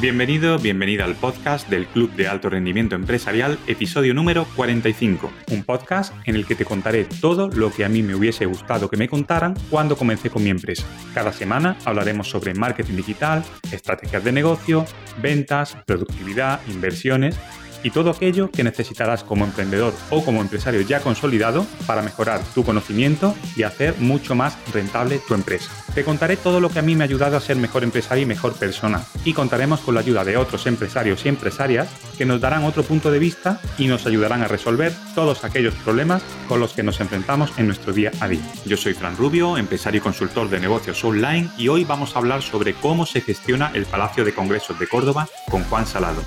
Bienvenido, bienvenida al podcast del Club de Alto Rendimiento Empresarial, episodio número 45. Un podcast en el que te contaré todo lo que a mí me hubiese gustado que me contaran cuando comencé con mi empresa. Cada semana hablaremos sobre marketing digital, estrategias de negocio, ventas, productividad, inversiones y todo aquello que necesitarás como emprendedor o como empresario ya consolidado para mejorar tu conocimiento y hacer mucho más rentable tu empresa. Te contaré todo lo que a mí me ha ayudado a ser mejor empresario y mejor persona y contaremos con la ayuda de otros empresarios y empresarias que nos darán otro punto de vista y nos ayudarán a resolver todos aquellos problemas con los que nos enfrentamos en nuestro día a día. Yo soy Fran Rubio, empresario y consultor de negocios online y hoy vamos a hablar sobre cómo se gestiona el Palacio de Congresos de Córdoba con Juan Salado.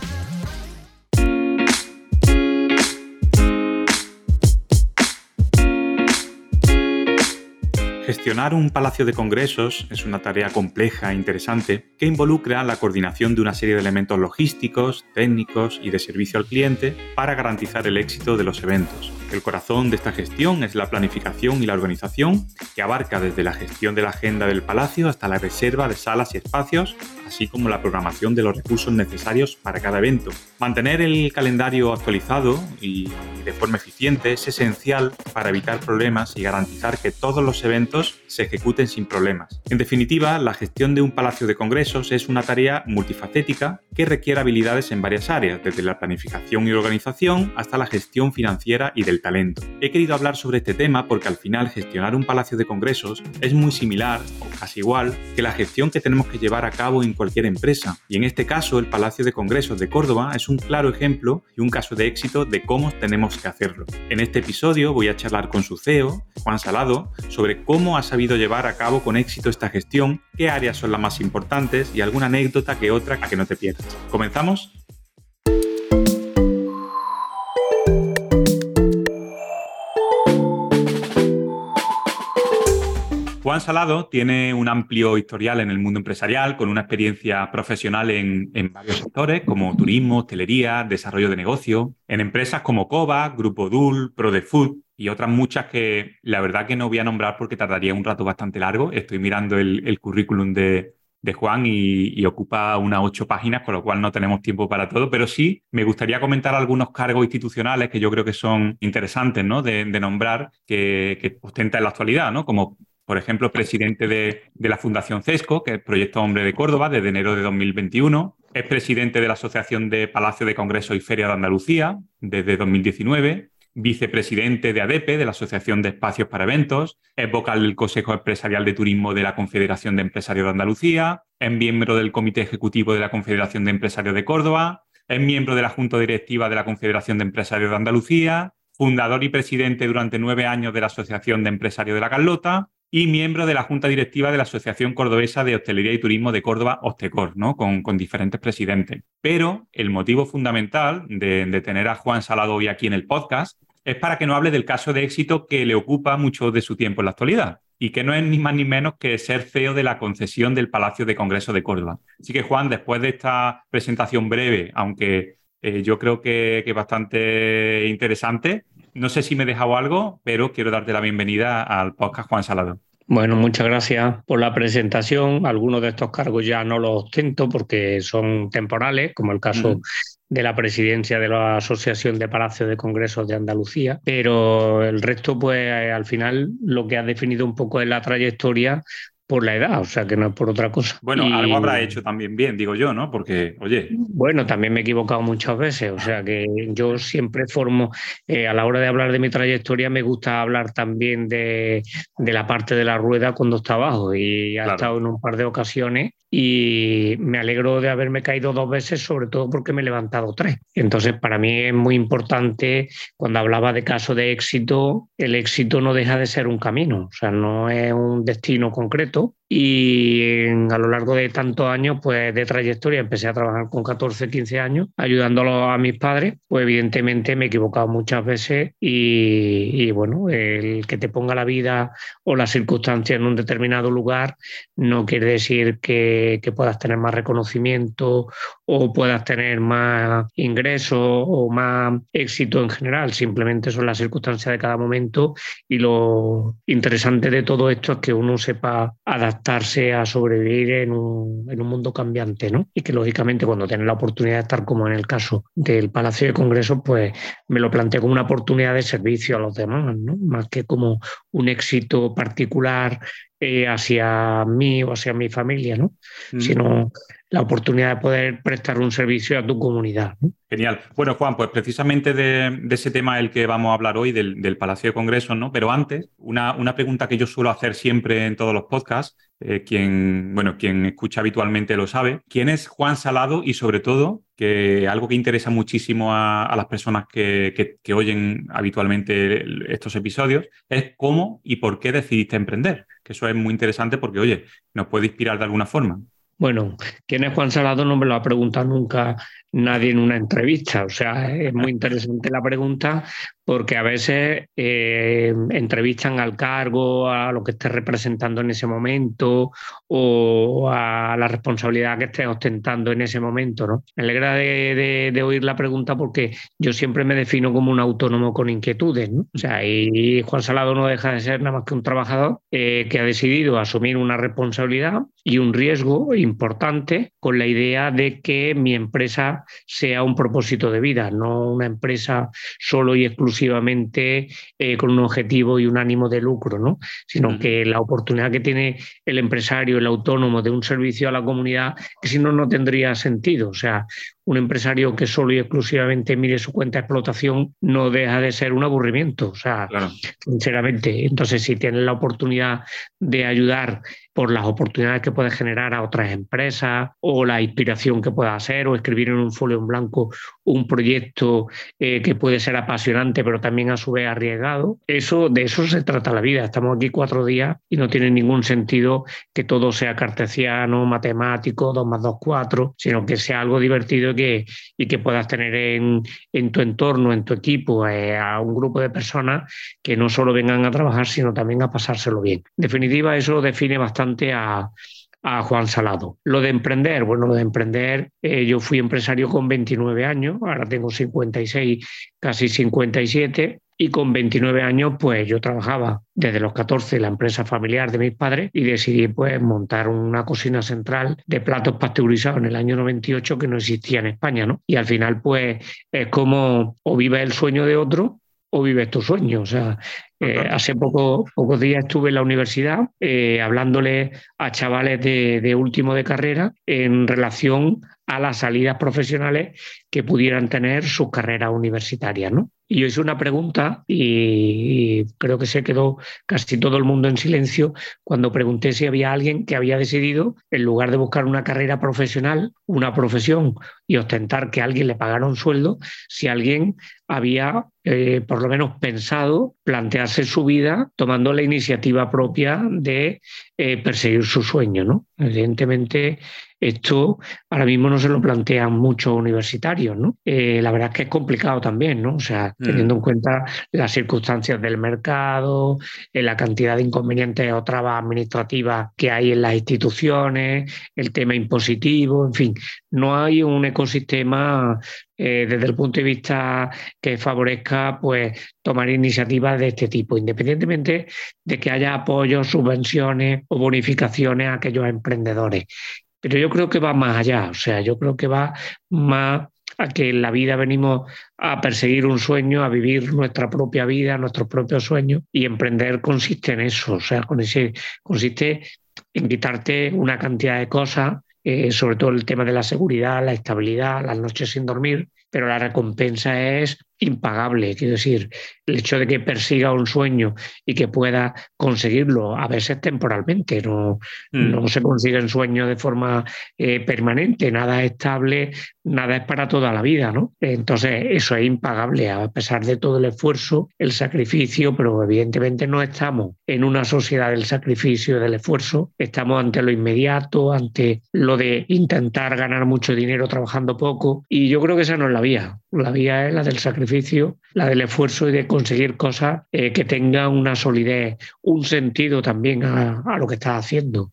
Gestionar un palacio de congresos es una tarea compleja e interesante que involucra la coordinación de una serie de elementos logísticos, técnicos y de servicio al cliente para garantizar el éxito de los eventos. El corazón de esta gestión es la planificación y la organización, que abarca desde la gestión de la agenda del palacio hasta la reserva de salas y espacios, así como la programación de los recursos necesarios para cada evento. Mantener el calendario actualizado y de forma eficiente es esencial para evitar problemas y garantizar que todos los eventos se ejecuten sin problemas. En definitiva, la gestión de un palacio de congresos es una tarea multifacética que requiere habilidades en varias áreas, desde la planificación y organización hasta la gestión financiera y del talento. He querido hablar sobre este tema porque al final gestionar un palacio de congresos es muy similar o casi igual que la gestión que tenemos que llevar a cabo en cualquier empresa. Y en este caso, el Palacio de Congresos de Córdoba es un claro ejemplo y un caso de éxito de cómo tenemos que hacerlo. En este episodio voy a charlar con su CEO, Juan Salado, sobre cómo ha sabido llevar a cabo con éxito esta gestión, qué áreas son las más importantes y alguna anécdota que otra a que no te pierdas. ¿Comenzamos? Juan Salado tiene un amplio historial en el mundo empresarial, con una experiencia profesional en, varios sectores como turismo, hostelería, desarrollo de negocio, en empresas como Cova, Grupo Dul, ProDeFood y otras muchas que la verdad que no voy a nombrar porque tardaría un rato bastante largo. Estoy mirando el, currículum de, Juan y, ocupa unas ocho páginas, con lo cual no tenemos tiempo para todo, pero sí me gustaría comentar algunos cargos institucionales que yo creo que son interesantes ¿no? de, nombrar que, ostenta en la actualidad, ¿no? como por ejemplo, presidente de, la Fundación CESCO, que es el Proyecto Hombre de Córdoba, desde enero de 2021. Es presidente de la Asociación de Palacio de Congreso y Feria de Andalucía, desde 2019 vicepresidente de ADEPE, de la Asociación de Espacios para Eventos, es vocal del Consejo Empresarial de Turismo de la Confederación de Empresarios de Andalucía, es miembro del Comité Ejecutivo de la Confederación de Empresarios de Córdoba, es miembro de la Junta Directiva de la Confederación de Empresarios de Andalucía, fundador y presidente durante nueve años de la Asociación de Empresarios de la Carlota y miembro de la Junta Directiva de la Asociación Cordobesa de Hostelería y Turismo de Córdoba, Ostecor, ¿no? con, diferentes presidentes. Pero el motivo fundamental de, tener a Juan Salado hoy aquí en el podcast es para que nos hable del caso de éxito que le ocupa mucho de su tiempo en la actualidad y que no es ni más ni menos que ser CEO de la concesión del Palacio de Congreso de Córdoba. Así que Juan, después de esta presentación breve, aunque eh, yo creo que, que bastante interesante, no sé si me he dejado algo, pero quiero darte la bienvenida al podcast Juan Salado. Bueno, muchas gracias por la presentación. Algunos de estos cargos ya no los ostento porque son temporales, como el caso de la presidencia de la Asociación de Palacios de Congresos de Andalucía, pero el resto, pues al final lo que ha definido un poco es la trayectoria por la edad, o sea que no es por otra cosa. Bueno, algo habrá hecho también bien, digo yo, ¿no? Porque, oye. Bueno, también me he equivocado muchas veces, o sea que yo siempre formo, eh, a la hora de hablar de mi trayectoria, me gusta hablar también de, la parte de la rueda cuando está abajo y ha estado en un par de ocasiones y me alegro de haberme caído dos veces, sobre todo porque me he levantado tres. Entonces, para mí es muy importante, cuando hablaba de caso de éxito, el éxito no deja de ser un camino, o sea, no es un destino concreto, temps y a lo largo de tantos años pues de trayectoria empecé a trabajar con 14, 15 años ayudándolo a mis padres. Pues evidentemente me he equivocado muchas veces y, bueno el que te ponga la vida o las circunstancias en un determinado lugar no quiere decir que, que puedas tener más reconocimiento o puedas tener más ingresos o más éxito en general. Simplemente son las circunstancias de cada momento y lo interesante de todo esto es que uno sepa adaptar adaptarse a sobrevivir en un, en un, mundo cambiante, ¿no? Y que lógicamente cuando tienes la oportunidad de estar como en el caso del Palacio de Congresos, pues me lo planteo como una oportunidad de servicio a los demás, ¿no? Más que como un éxito particular eh, hacia mí o hacia mi familia, ¿no? Mm. Sino la oportunidad de poder prestar un servicio a tu comunidad. Genial. Bueno, Juan, pues precisamente de, ese tema el que vamos a hablar hoy, del, Palacio de Congresos, ¿no? Pero antes, una, una, pregunta que yo suelo hacer siempre en todos los podcasts, eh, quien, bueno, quien escucha habitualmente lo sabe. ¿Quién es Juan Salado? Y sobre todo, que algo que interesa muchísimo a, las personas que, que oyen habitualmente estos episodios, es cómo y por qué decidiste emprender. Que eso es muy interesante porque, oye, nos puede inspirar de alguna forma. Bueno, ¿quién es Juan Salado? No me lo ha preguntado nunca nadie en una entrevista. O sea, es muy interesante la pregunta porque a veces eh, entrevistan al cargo, a lo que esté representando en ese momento o a la responsabilidad que esté ostentando en ese momento. ¿no? Me alegra de, oír la pregunta porque yo siempre me defino como un autónomo con inquietudes. ¿no? O sea, y Juan Salado no deja de ser nada más que un trabajador eh, que ha decidido asumir una responsabilidad y un riesgo importante con la idea de que mi empresa sea un propósito de vida, no una empresa solo y exclusivamente eh, con un objetivo y un ánimo de lucro, ¿no? sino que la oportunidad que tiene el empresario, el autónomo de un servicio a la comunidad, que si no, no tendría sentido. O sea, un empresario que solo y exclusivamente mire su cuenta de explotación no deja de ser un aburrimiento. O sea, sinceramente, entonces si tienes la oportunidad de ayudar por las oportunidades que puede generar a otras empresas o la inspiración que pueda hacer o escribir en un folio en blanco un proyecto eh, que puede ser apasionante pero también a su vez arriesgado. Eso, de eso se trata la vida. Estamos aquí cuatro días y no tiene ningún sentido que todo sea cartesiano, matemático, dos más dos, cuatro, sino que sea algo divertido y que puedas tener en, tu entorno, en tu equipo, eh, a un grupo de personas que no solo vengan a trabajar, sino también a pasárselo bien. En definitiva, eso define bastante a, Juan Salado. Lo de emprender, bueno, lo de emprender, eh, yo fui empresario con 29 años, ahora tengo 56, casi 57, y con 29 años, pues yo trabajaba desde los 14 en la empresa familiar de mis padres y decidí pues montar una cocina central de platos pasteurizados en el año 98 que no existía en España, ¿no? Y al final pues es como o vives el sueño de otro o vives tu sueño. O sea, eh, hace poco, pocos días estuve en la universidad eh, hablándole a chavales de, de, último de carrera en relación a las salidas profesionales que pudieran tener sus carreras universitarias. ¿no? Y yo hice una pregunta y, creo que se quedó casi todo el mundo en silencio cuando pregunté si había alguien que había decidido, en lugar de buscar una carrera profesional, una profesión y ostentar que a alguien le pagara un sueldo, si alguien había eh, por lo menos pensado plantearse su vida tomando la iniciativa propia de eh, perseguir su sueño. ¿no? Evidentemente, esto ahora mismo no se lo plantean muchos universitarios, ¿no? Eh, la verdad es que es complicado también, ¿no? O sea, mm. teniendo en cuenta las circunstancias del mercado, eh, la cantidad de inconvenientes o trabas administrativas que hay en las instituciones, el tema impositivo, en fin, no hay un ecosistema desde el punto de vista que favorezca pues, tomar iniciativas de este tipo, independientemente de que haya apoyos, subvenciones o bonificaciones a aquellos emprendedores. Pero yo creo que va más allá, o sea, yo creo que va más a que en la vida venimos a perseguir un sueño, a vivir nuestra propia vida, nuestros propios sueños, y emprender consiste en eso, o sea, consiste en quitarte una cantidad de cosas, eh, sobre todo el tema de la seguridad, la estabilidad, las noches sin dormir, pero la recompensa es impagable. Quiero decir, el hecho de que persiga un sueño y que pueda conseguirlo, a veces temporalmente, no, mm. no se consiguen sueños de forma eh, permanente, nada es estable, nada es para toda la vida, ¿no? Entonces, eso es impagable, a pesar de todo el esfuerzo, el sacrificio, pero evidentemente no estamos en una sociedad del sacrificio y del esfuerzo, estamos ante lo inmediato, ante lo de intentar ganar mucho dinero trabajando poco, y yo creo que esa no es la vía, la vía es la del sacrificio la del esfuerzo y de conseguir cosas eh, que tengan una solidez, un sentido también a, lo que estás haciendo.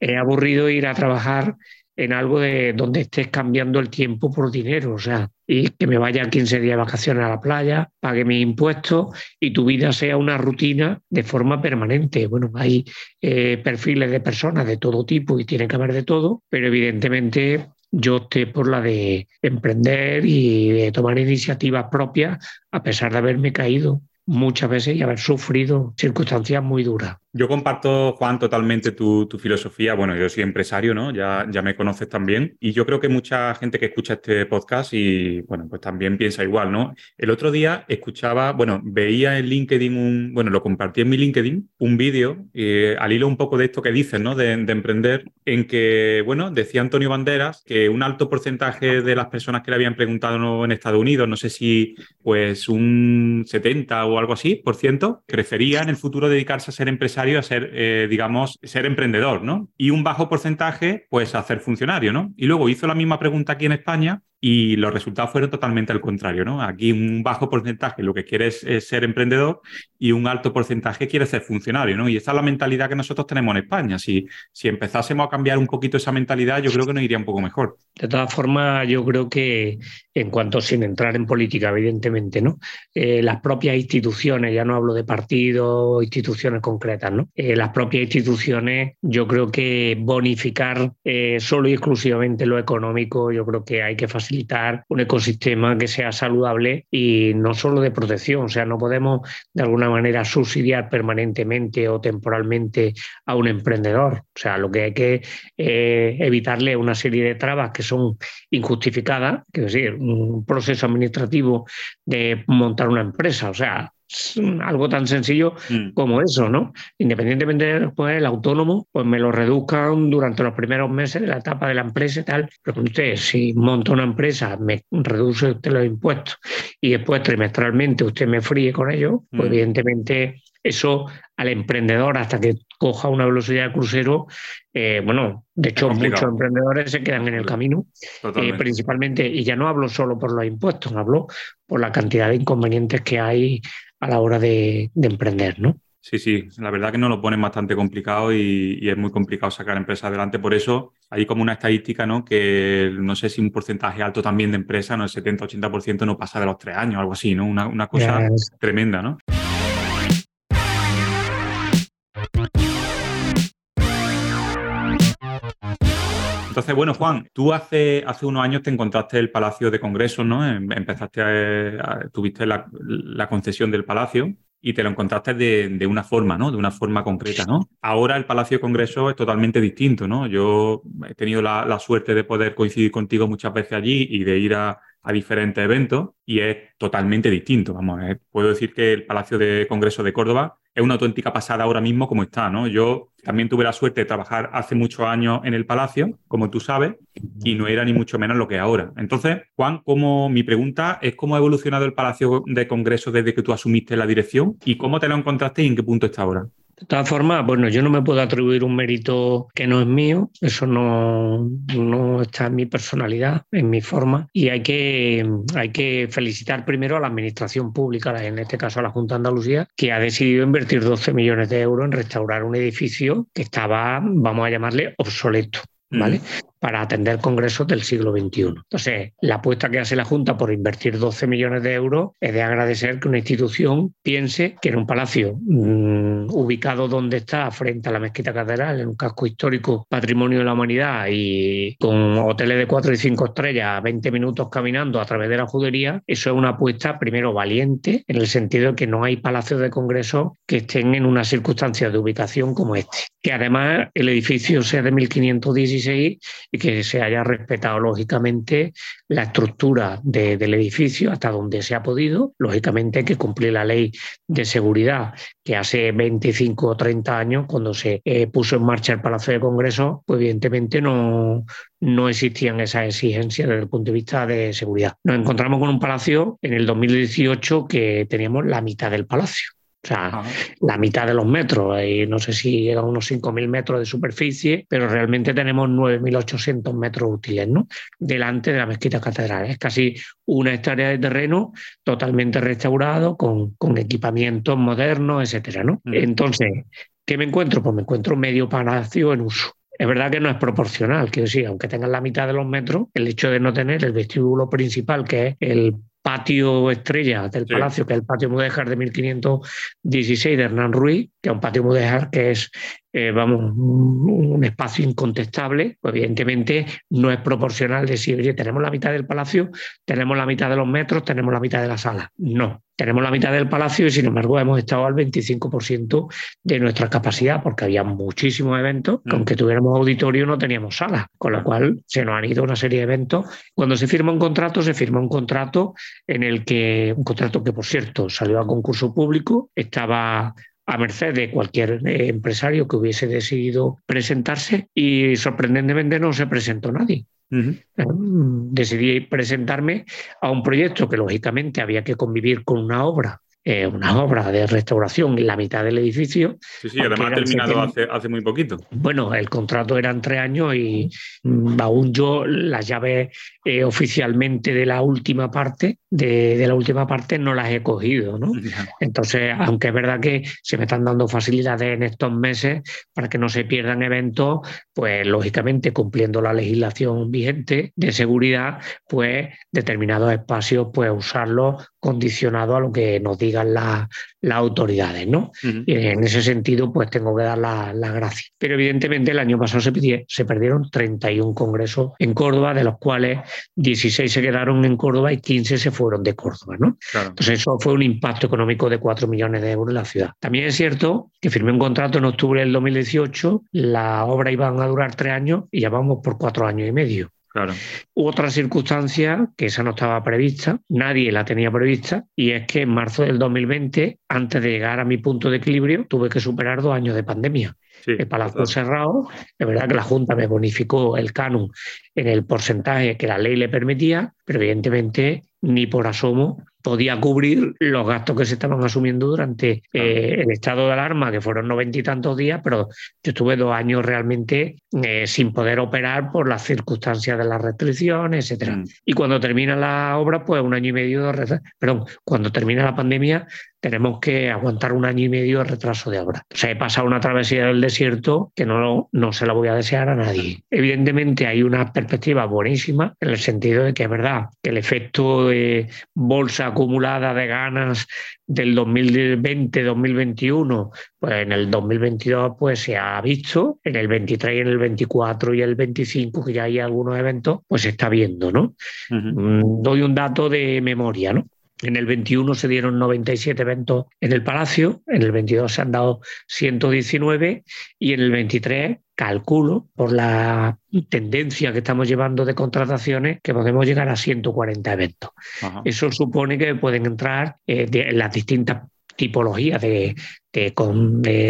Es aburrido ir a trabajar en algo de donde estés cambiando el tiempo por dinero, o sea, y que me vaya 15 días de vacaciones a la playa, pague mis impuestos y tu vida sea una rutina de forma permanente. Bueno, hay eh, perfiles de personas de todo tipo y tiene que haber de todo, pero evidentemente yo opté por la de emprender y de tomar iniciativas propias a pesar de haberme caído muchas veces y haber sufrido circunstancias muy duras. Yo comparto, Juan, totalmente tu, filosofía. Bueno, yo soy empresario, ¿no? Ya, me conoces también. Y yo creo que mucha gente que escucha este podcast y, bueno, pues también piensa igual, ¿no? El otro día escuchaba, bueno, veía en LinkedIn un, bueno, lo compartí en mi LinkedIn, un vídeo, eh, al hilo un poco de esto que dices, ¿no? De, de, emprender, en que, bueno, decía Antonio Banderas que un alto porcentaje de las personas que le habían preguntado en Estados Unidos, no sé si, pues, un 70 o algo así, por ciento, prefería en el futuro dedicarse a ser empresario a ser, eh, digamos, ser emprendedor, ¿no? Y un bajo porcentaje, pues, a ser funcionario, ¿no? Y luego hizo la misma pregunta aquí en España y los resultados fueron totalmente al contrario, ¿no? Aquí un bajo porcentaje lo que quiere es, ser emprendedor y un alto porcentaje quiere ser funcionario, ¿no? Y esa es la mentalidad que nosotros tenemos en España. Si, si empezásemos a cambiar un poquito esa mentalidad, yo creo que nos iría un poco mejor. De todas formas, yo creo que en cuanto sin entrar en política, evidentemente, ¿no? Eh, las propias instituciones, ya no hablo de partidos, instituciones concretas, ¿no? Eh, las propias instituciones, yo creo que bonificar eh, solo y exclusivamente lo económico, yo creo que hay que facilitar un ecosistema que sea saludable y no solo de protección, o sea, no podemos de alguna manera subsidiar permanentemente o temporalmente a un emprendedor. O sea, lo que hay que eh, evitarle una serie de trabas que son injustificadas, que es decir, un proceso administrativo de montar una empresa, o sea, algo tan sencillo mm. como eso, ¿no? Independientemente de después el autónomo, pues me lo reduzcan durante los primeros meses de la etapa de la empresa y tal. Pero usted, si monta una empresa, me reduce usted los impuestos y después trimestralmente usted me fríe con ello, pues mm. evidentemente eso al emprendedor hasta que coja una velocidad de crucero, eh, bueno, de hecho muchos emprendedores se quedan en el camino, eh, principalmente, y ya no hablo solo por los impuestos, hablo por la cantidad de inconvenientes que hay a la hora de, emprender, ¿no? Sí, sí, la verdad que nos lo ponen bastante complicado y, es muy complicado sacar empresas adelante. Por eso hay como una estadística, ¿no? Que no sé si un porcentaje alto también de empresas, ¿no? El 70-80% no pasa de los tres años, algo así, ¿no? Una, una cosa tremenda, ¿no? Entonces, bueno, Juan, tú hace, hace unos años te encontraste el Palacio de Congresos, ¿no? Em, empezaste a, tuviste la, concesión del Palacio y te lo encontraste de, una forma, ¿no? De una forma concreta, ¿no? Ahora el Palacio de Congresos es totalmente distinto, ¿no? Yo he tenido la, suerte de poder coincidir contigo muchas veces allí y de ir a, diferentes eventos y es totalmente distinto. Vamos, puedo decir que el Palacio de Congresos de Córdoba es una auténtica pasada ahora mismo como está, ¿no? Yo también tuve la suerte de trabajar hace muchos años en el Palacio, como tú sabes, y no era ni mucho menos lo que es ahora. Entonces, Juan, ¿cómo, mi pregunta es cómo ha evolucionado el Palacio de Congreso desde que tú asumiste la dirección y cómo te lo encontraste y en qué punto está ahora? De todas formas, bueno, yo no me puedo atribuir un mérito que no es mío, eso no, no está en mi personalidad, en mi forma, y hay que, hay que felicitar primero a la Administración Pública, en este caso a la Junta de Andalucía, que ha decidido invertir 12 millones de euros en restaurar un edificio que estaba, vamos a llamarle, obsoleto. ¿Vale? Para atender congresos del siglo XXI. Entonces, la apuesta que hace la Junta por invertir 12 millones de euros es de agradecer que una institución piense que en un palacio mm, ubicado donde está, frente a la mezquita catedral, en un casco histórico, patrimonio de la humanidad y con hoteles de cuatro y cinco estrellas, 20 minutos caminando a través de la judería, eso es una apuesta primero valiente, en el sentido de que no hay palacios de congresos que estén en una circunstancia de ubicación como este. Que además el edificio sea de 1516 y que se haya respetado lógicamente la estructura del edificio hasta donde se ha podido. Lógicamente que cumplir la ley de seguridad que hace 25 o 30 años, cuando se eh, puso en marcha el Palacio de Congreso, pues evidentemente no, no existían esas exigencias desde el punto de vista de seguridad. Nos encontramos con un palacio en el 2018 que teníamos la mitad del palacio. O sea, la mitad de los metros, y no sé si llega a unos 5.000 metros de superficie, pero realmente tenemos 9.800 metros útiles, ¿no? Delante de la mezquita catedral. Es casi una hectárea de terreno totalmente restaurado, con, con equipamientos modernos, etcétera, ¿no? Entonces, ¿qué me encuentro? Pues me encuentro medio palacio en uso. Es verdad que no es proporcional, quiero decir, aunque tengan la mitad de los metros, el hecho de no tener el vestíbulo principal, que es el patio estrella del palacio, que es el patio Mudéjar de 1516 de Hernán Ruiz, que es un patio Mudéjar que es eh, vamos, un espacio incontestable, pues evidentemente no es proporcional decir, oye, tenemos la mitad del palacio, tenemos la mitad de los metros, tenemos la mitad de la sala. No, tenemos la mitad del palacio y sin embargo hemos estado al 25% de nuestra capacidad porque había muchísimos eventos que mm. aunque tuviéramos auditorio no teníamos sala, con lo cual se nos han ido una serie de eventos. Cuando se firma un contrato, se firma un contrato en el que, un contrato que por cierto salió a concurso público, estaba a merced de cualquier eh, empresario que hubiese decidido presentarse y sorprendentemente no se presentó nadie. Decidí presentarme a un proyecto que lógicamente había que convivir con una obra eh, una obra de restauración en la mitad del edificio. Sí, sí, además ha terminado hace, muy poquito. Bueno, el contrato eran tres años y mm, aún yo las llaves eh, oficialmente de la última parte, de, la última parte no las he cogido, ¿no? Entonces, aunque es verdad que se me están dando facilidades en estos meses para que no se pierdan eventos, pues lógicamente cumpliendo la legislación vigente de seguridad, pues determinados espacios, pues usarlos condicionado a lo que nos digan las autoridades, ¿no? Y en ese sentido, pues tengo que dar las la gracias. Pero evidentemente el año pasado se, se, perdieron 31 congresos en Córdoba, de los cuales 16 se quedaron en Córdoba y 15 se fueron de Córdoba, ¿no? Entonces eso fue un impacto económico de 4 millones de euros en la ciudad. También es cierto que firmé un contrato en octubre del 2018, la obra iba a durar tres años y ya vamos por cuatro años y medio. Claro. Otra circunstancia que esa no estaba prevista, nadie la tenía prevista, y es que en marzo del 2020, antes de llegar a mi punto de equilibrio, tuve que superar dos años de pandemia. el Palacio cerrado, es verdad que la Junta me bonificó el canon en el porcentaje que la ley le permitía, pero evidentemente ni por asomo podía cubrir los gastos que se estaban asumiendo durante eh, el estado de alarma, que fueron noventa y tantos días, pero yo estuve dos años realmente eh, sin poder operar por las circunstancias de las restricciones, etcétera. Mm. Y cuando termina la obra, pues un año y medio de retraso. Perdón, cuando termina la pandemia, tenemos que aguantar un año y medio de retraso de obra. O sea, he pasado una travesía del desierto que no, no se la voy a desear a nadie. Evidentemente hay una perspectiva buenísima en el sentido de que es verdad que el efecto de bolsa acumulada de ganas del 2020-2021, pues en el 2022 pues se ha visto, en el 23 y en el 24 y el 25, que ya hay algunos eventos, pues se está viendo, ¿no? Mm, doy un dato de memoria, ¿no? En el 21 se dieron 97 eventos en el Palacio, en el 22 se han dado 119 y en el 23 calculo por la tendencia que estamos llevando de contrataciones que podemos llegar a 140 eventos. Eso supone que pueden entrar eh, en las distintas tipologías de,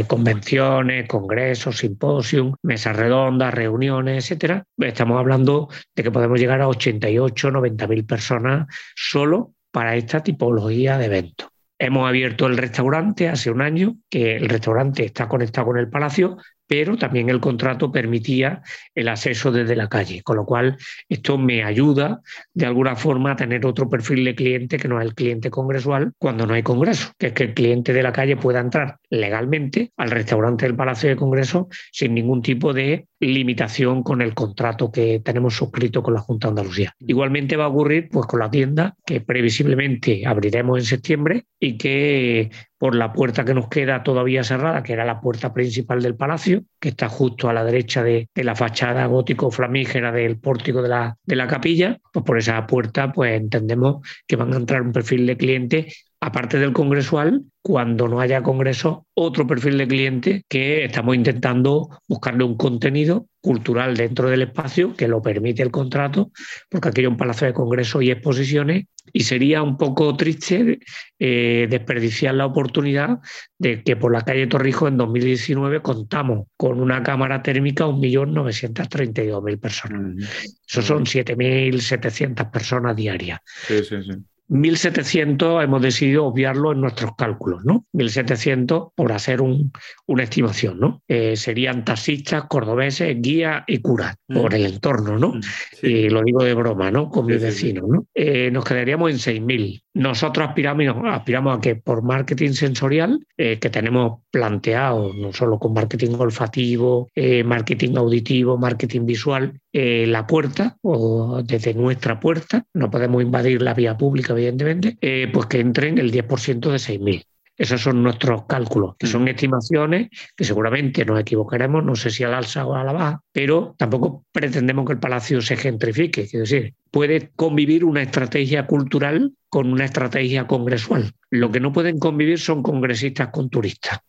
convenciones, congresos, simposios, mesas redondas, reuniones, etcétera. Estamos hablando de que podemos llegar a 88, 90 mil personas solo para esta tipología de eventos. Hemos abierto el restaurante hace un año, que el restaurante está conectado con el palacio, pero también el contrato permitía el acceso desde la calle, con lo cual esto me ayuda de alguna forma a tener otro perfil de cliente que no es el cliente congresual cuando no hay congreso, que es que el cliente de la calle pueda entrar legalmente al restaurante del Palacio de Congreso sin ningún tipo de limitación con el contrato que tenemos suscrito con la Junta de Andalucía. Igualmente va a ocurrir pues con la tienda que previsiblemente abriremos en septiembre y que por la puerta que nos queda todavía cerrada, que era la puerta principal del palacio, que está justo a la derecha de, la fachada gótico flamígera del pórtico de la, de la capilla, pues por esa puerta pues entendemos que van a entrar un perfil de cliente aparte del congresual, cuando no haya congreso, otro perfil de cliente que estamos intentando buscarle un contenido cultural dentro del espacio que lo permite el contrato, porque aquí hay un palacio de congresos y exposiciones y sería un poco triste eh, desperdiciar la oportunidad de que por la calle Torrijos en 2019 contamos con una cámara térmica 1.932.000 personas. Eso son 7.700 personas diarias. Sí, sí, sí. 1.700 hemos decidido obviarlo en nuestros cálculos, ¿no? 1.700 por hacer una estimación, ¿no? Eh, serían taxistas, cordobeses, guías y curas mm. por el entorno, ¿no? Mm, y lo digo de broma, ¿no? Con mis vecinos, ¿no? Eh, nos quedaríamos en 6.000. Nosotros aspiramos, aspiramos a que por marketing sensorial, eh, que tenemos planteado, no solo con marketing olfativo, marketing auditivo, marketing visual, la puerta o desde nuestra puerta, no podemos invadir la vía pública evidentemente, eh, pues que entren el 10% de 6.000. Esos son nuestros cálculos, que son mm. estimaciones que seguramente nos equivocaremos, no sé si al alza o a la baja, pero tampoco pretendemos que el palacio se gentrifique. Quiero decir, puede convivir una estrategia cultural con una estrategia congresual. Lo que no pueden convivir son congresistas con turistas.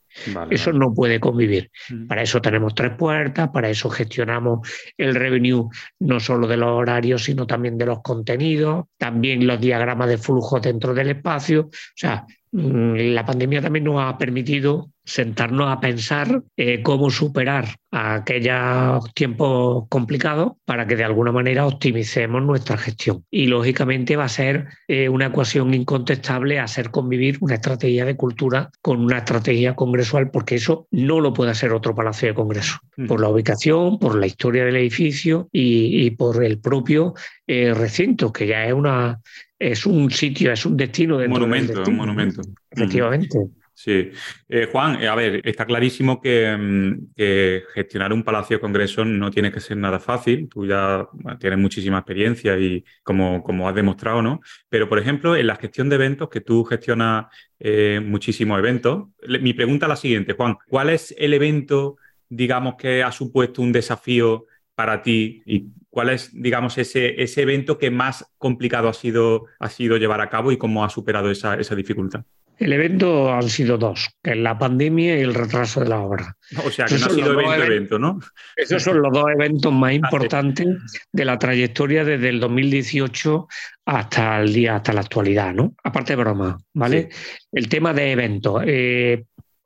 Eso no puede convivir. Mm. Para eso tenemos tres puertas, para eso gestionamos el revenue no solo de los horarios, sino también de los contenidos, también los diagramas de flujo dentro del espacio. O sea, la pandemia también nos ha permitido sentarnos a pensar eh, cómo superar aquellos tiempos complicados para que de alguna manera optimicemos nuestra gestión. Y lógicamente va a ser eh, una ecuación incontestable hacer convivir una estrategia de cultura con una estrategia congresual, porque eso no lo puede hacer otro palacio de congreso, mm. por la ubicación, por la historia del edificio y, por el propio eh, recinto, que ya es una es un sitio, es un destino de monumento, un monumento. Efectivamente. Sí. Eh, Juan, eh, a ver, está clarísimo mm, que, gestionar un palacio de congresos no tiene que ser nada fácil. Tú ya tienes muchísima experiencia y como, como has demostrado, ¿no? Pero, por ejemplo, en la gestión de eventos, que tú gestionas eh, muchísimos eventos, mi pregunta es la siguiente, Juan, ¿cuál es el evento, digamos, que ha supuesto un desafío para ti y cuál es, digamos, ese, ese evento que más complicado ha sido, ha sido llevar a cabo y cómo ha superado esa, esa dificultad? El evento han sido dos, que es la pandemia y el retraso de la obra. O sea, que no ha sido evento, evento, ¿no? Esos son los dos eventos más ah, importantes de la trayectoria desde el 2018 hasta el día, hasta la actualidad, ¿no? Aparte de broma, ¿vale? El tema de eventos. Eh,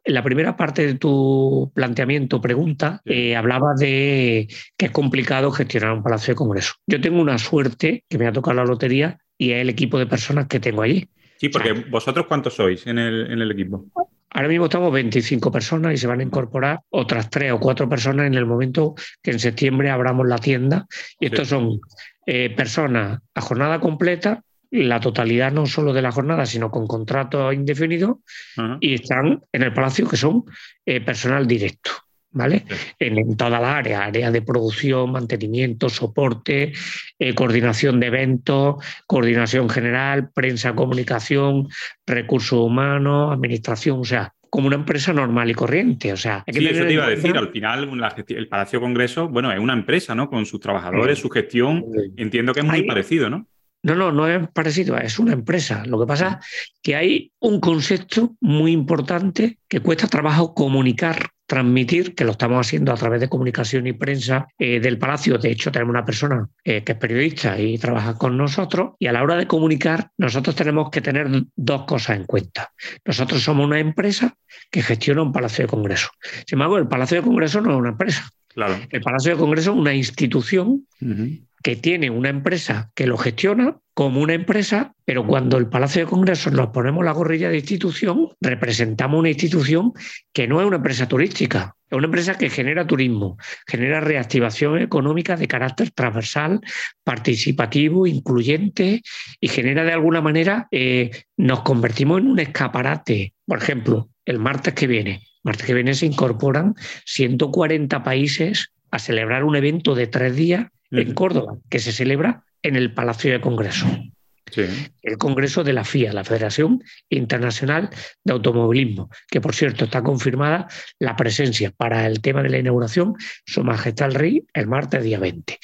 en la primera parte de tu planteamiento, pregunta, eh, hablaba de que es complicado gestionar un palacio de congreso. Yo tengo una suerte que me ha tocado la lotería y es el equipo de personas que tengo allí. Sí, porque vosotros cuántos sois en el, en el equipo. Ahora mismo estamos 25 personas y se van a incorporar otras tres o cuatro personas en el momento que en septiembre abramos la tienda. Y estos son eh, personas a jornada completa, la totalidad no solo de la jornada, sino con contrato indefinido, y están en el palacio que son eh, personal directo. ¿vale? En, toda la área, área de producción, mantenimiento, soporte, eh, coordinación de eventos, coordinación general, prensa, comunicación, recursos humanos, administración, o sea, como una empresa normal y corriente. O sea, sí, eso te iba a decir. Al final, el Palacio Congreso, bueno, es una empresa, ¿no? Con sus trabajadores, su gestión. Entiendo que es muy parecido, ¿no? No, no, no es parecido, es una empresa. Lo que pasa es que hay un concepto muy importante que cuesta trabajo comunicar transmitir, que lo estamos haciendo a través de comunicación y prensa eh, del Palacio. De hecho, tenemos una persona eh, que es periodista y trabaja con nosotros. Y a la hora de comunicar, nosotros tenemos que tener dos cosas en cuenta. Nosotros somos una empresa que gestiona un Palacio de Congreso. Sin embargo, el Palacio de Congreso no es una empresa. Claro. El Palacio de Congreso es una institución que tiene una empresa que lo gestiona como una empresa, pero cuando el Palacio de Congresos nos ponemos la gorrilla de institución, representamos una institución que no es una empresa turística, es una empresa que genera turismo, genera reactivación económica de carácter transversal, participativo, incluyente y genera de alguna manera, eh, nos convertimos en un escaparate. Por ejemplo, el martes que viene, martes que viene se incorporan 140 países a celebrar un evento de tres días en Córdoba, que se celebra en el Palacio de Congreso. El Congreso de la FIA, la Federación Internacional de Automovilismo, que por cierto está confirmada la presencia para el tema de la inauguración, Su Majestad el Rey, el martes día 20.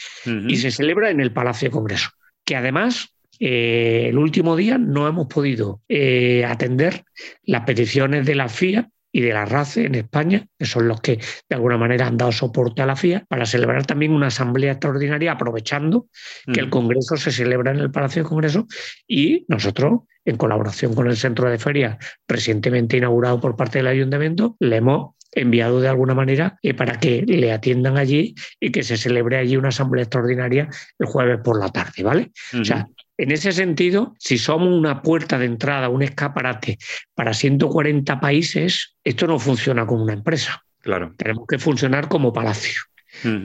Y se celebra en el Palacio de Congreso, que además eh, el último día no hemos podido eh, atender las peticiones de la FIA y de la RACE en España, que son los que de alguna manera han dado soporte a la FIA, para celebrar también una asamblea extraordinaria, aprovechando que el Congreso se celebra en el Palacio de Congreso y nosotros, en colaboración con el Centro de Ferias recientemente inaugurado por parte del Ayuntamiento, le hemos enviado de alguna manera eh, para que le atiendan allí y que se celebre allí una asamblea extraordinaria el jueves por la tarde, ¿vale? O sea, en ese sentido, si somos una puerta de entrada, un escaparate para 140 países, esto no funciona como una empresa. Claro. Tenemos que funcionar como palacio.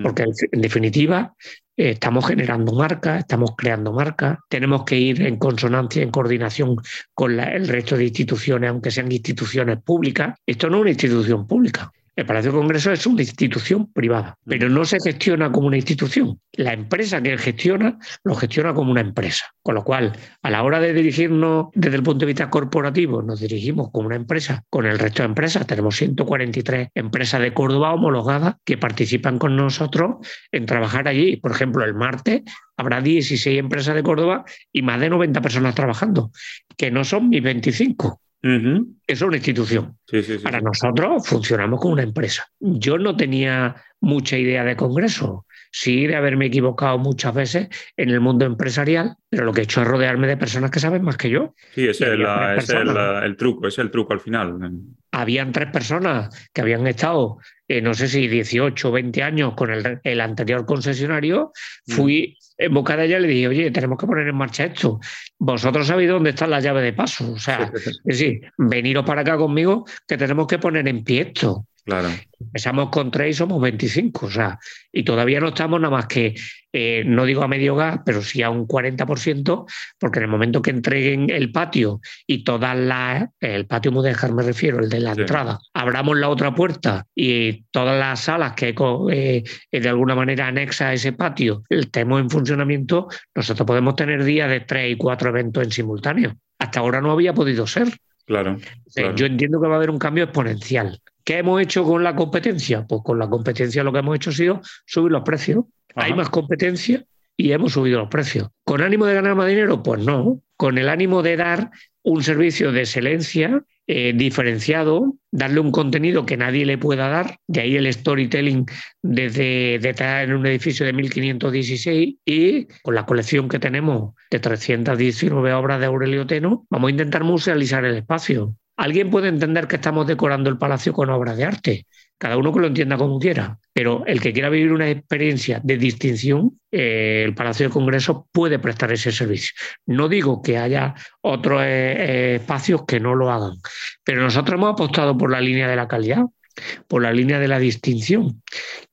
Porque en definitiva eh, estamos generando marcas, estamos creando marcas, tenemos que ir en consonancia, en coordinación con el resto de instituciones, aunque sean instituciones públicas. Esto no es una institución pública. El Palacio de Congreso es una institución privada, pero no se gestiona como una institución. La empresa que gestiona lo gestiona como una empresa. Con lo cual, a la hora de dirigirnos desde el punto de vista corporativo, nos dirigimos como una empresa con el resto de empresas. Tenemos 143 empresas de Córdoba homologadas que participan con nosotros en trabajar allí. Por ejemplo, el martes habrá 16 empresas de Córdoba y más de 90 personas trabajando, que no son mis 25. Es una institución. Para nosotros funcionamos como una empresa. Yo no tenía mucha idea de Congreso, sí de haberme equivocado muchas veces en el mundo empresarial, pero lo que he hecho es rodearme de personas que saben más que yo. Sí, ese es, el, truco, es el truco al final. Habían tres personas que habían estado, eh, no sé si 18 o 20 años con el, anterior concesionario. Mm. Fui en boca de ella le dije, oye, tenemos que poner en marcha esto. Vosotros sabéis dónde está la llave de paso. O sea, es decir, veniros para acá conmigo que tenemos que poner en pie esto. Claro. Empezamos con tres y somos 25, o sea, y todavía no estamos nada más que, eh, no digo a medio gas, pero sí a un 40%, porque en el momento que entreguen el patio y todas las, el patio mudéjar me refiero, el de la entrada, abramos la otra puerta y todas las salas que eh, de alguna manera anexa a ese patio estemos en funcionamiento, nosotros podemos tener días de tres y cuatro eventos en simultáneo. Hasta ahora no había podido ser. Claro, Yo entiendo que va a haber un cambio exponencial. ¿Qué hemos hecho con la competencia? Pues con la competencia lo que hemos hecho ha sido subir los precios. Hay más competencia y hemos subido los precios. ¿Con ánimo de ganar más dinero? Pues no. Con el ánimo de dar un servicio de excelencia eh, diferenciado, darle un contenido que nadie le pueda dar, de ahí el storytelling desde, estar en un edificio de 1516 y con la colección que tenemos de 319 obras de Aurelio Teno, vamos a intentar musealizar el espacio. Alguien puede entender que estamos decorando el palacio con obras de arte, cada uno que lo entienda como quiera, pero el que quiera vivir una experiencia de distinción, eh, el Palacio de Congreso puede prestar ese servicio. No digo que haya otros eh, eh, espacios que no lo hagan, pero nosotros hemos apostado por la línea de la calidad, por la línea de la distinción,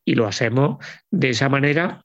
y lo hacemos de esa manera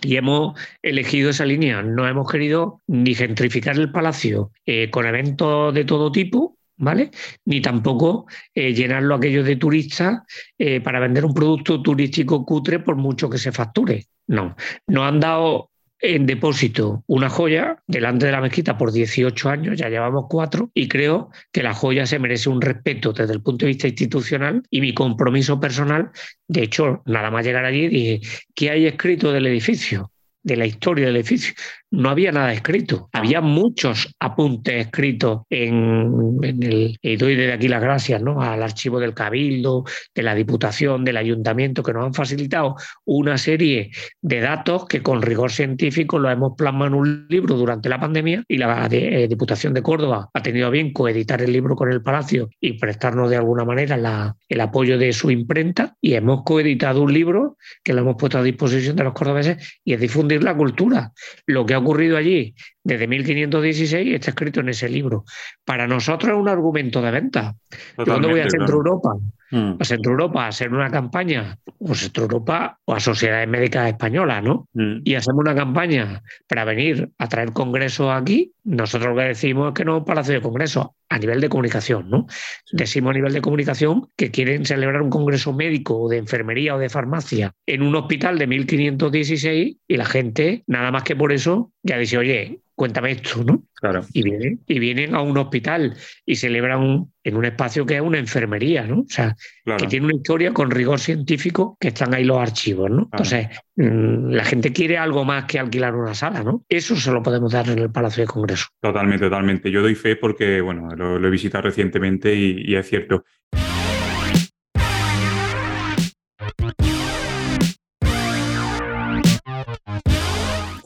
y hemos elegido esa línea. No hemos querido ni gentrificar el palacio con eventos de todo tipo, ¿vale? Ni tampoco eh, llenarlo aquello de turistas eh, para vender un producto turístico cutre por mucho que se facture. No, nos han dado en depósito una joya delante de la mezquita por 18 años, ya llevamos cuatro, y creo que la joya se merece un respeto desde el punto de vista institucional y mi compromiso personal. De hecho, nada más llegar allí dije, ¿qué hay escrito del edificio? de la historia del edificio no había nada escrito. Había muchos apuntes escritos en, el. Y doy desde aquí las gracias ¿no? al archivo del Cabildo, de la Diputación, del Ayuntamiento, que nos han facilitado una serie de datos que con rigor científico lo hemos plasmado en un libro durante la pandemia y la eh, Diputación de Córdoba ha tenido bien coeditar el libro con el Palacio y prestarnos de alguna manera el apoyo de su imprenta y hemos coeditado un libro que lo hemos puesto a disposición de los cordobeses y es difundir la cultura. Lo que ocurrido allí desde 1516 está escrito en ese libro. Para nosotros es un argumento de venta. ¿Dónde voy a Centro Europa? Mm. A Centro Europa a hacer una campaña, o Centro Europa o a Sociedades Médicas Españolas, ¿no? Mm. Y hacemos una campaña para venir a traer congresos aquí. Nosotros lo que decimos es que no es un palacio de congresos a nivel de comunicación, ¿no? Decimos a nivel de comunicación que quieren celebrar un congreso médico o de enfermería o de farmacia en un hospital de 1516 y la gente, nada más que por eso, ya dice, oye, cuéntame esto, ¿no? Claro. Y vienen, y vienen a un hospital y celebran en un espacio que es una enfermería, ¿no? O sea, que tiene una historia con rigor científico que están ahí los archivos, ¿no? Entonces, mm, la gente quiere algo más que alquilar una sala, ¿no? Eso se lo podemos dar en el Palacio de Congreso. Totalmente, totalmente. Yo doy fe porque, bueno, lo, he visitado recientemente y es cierto.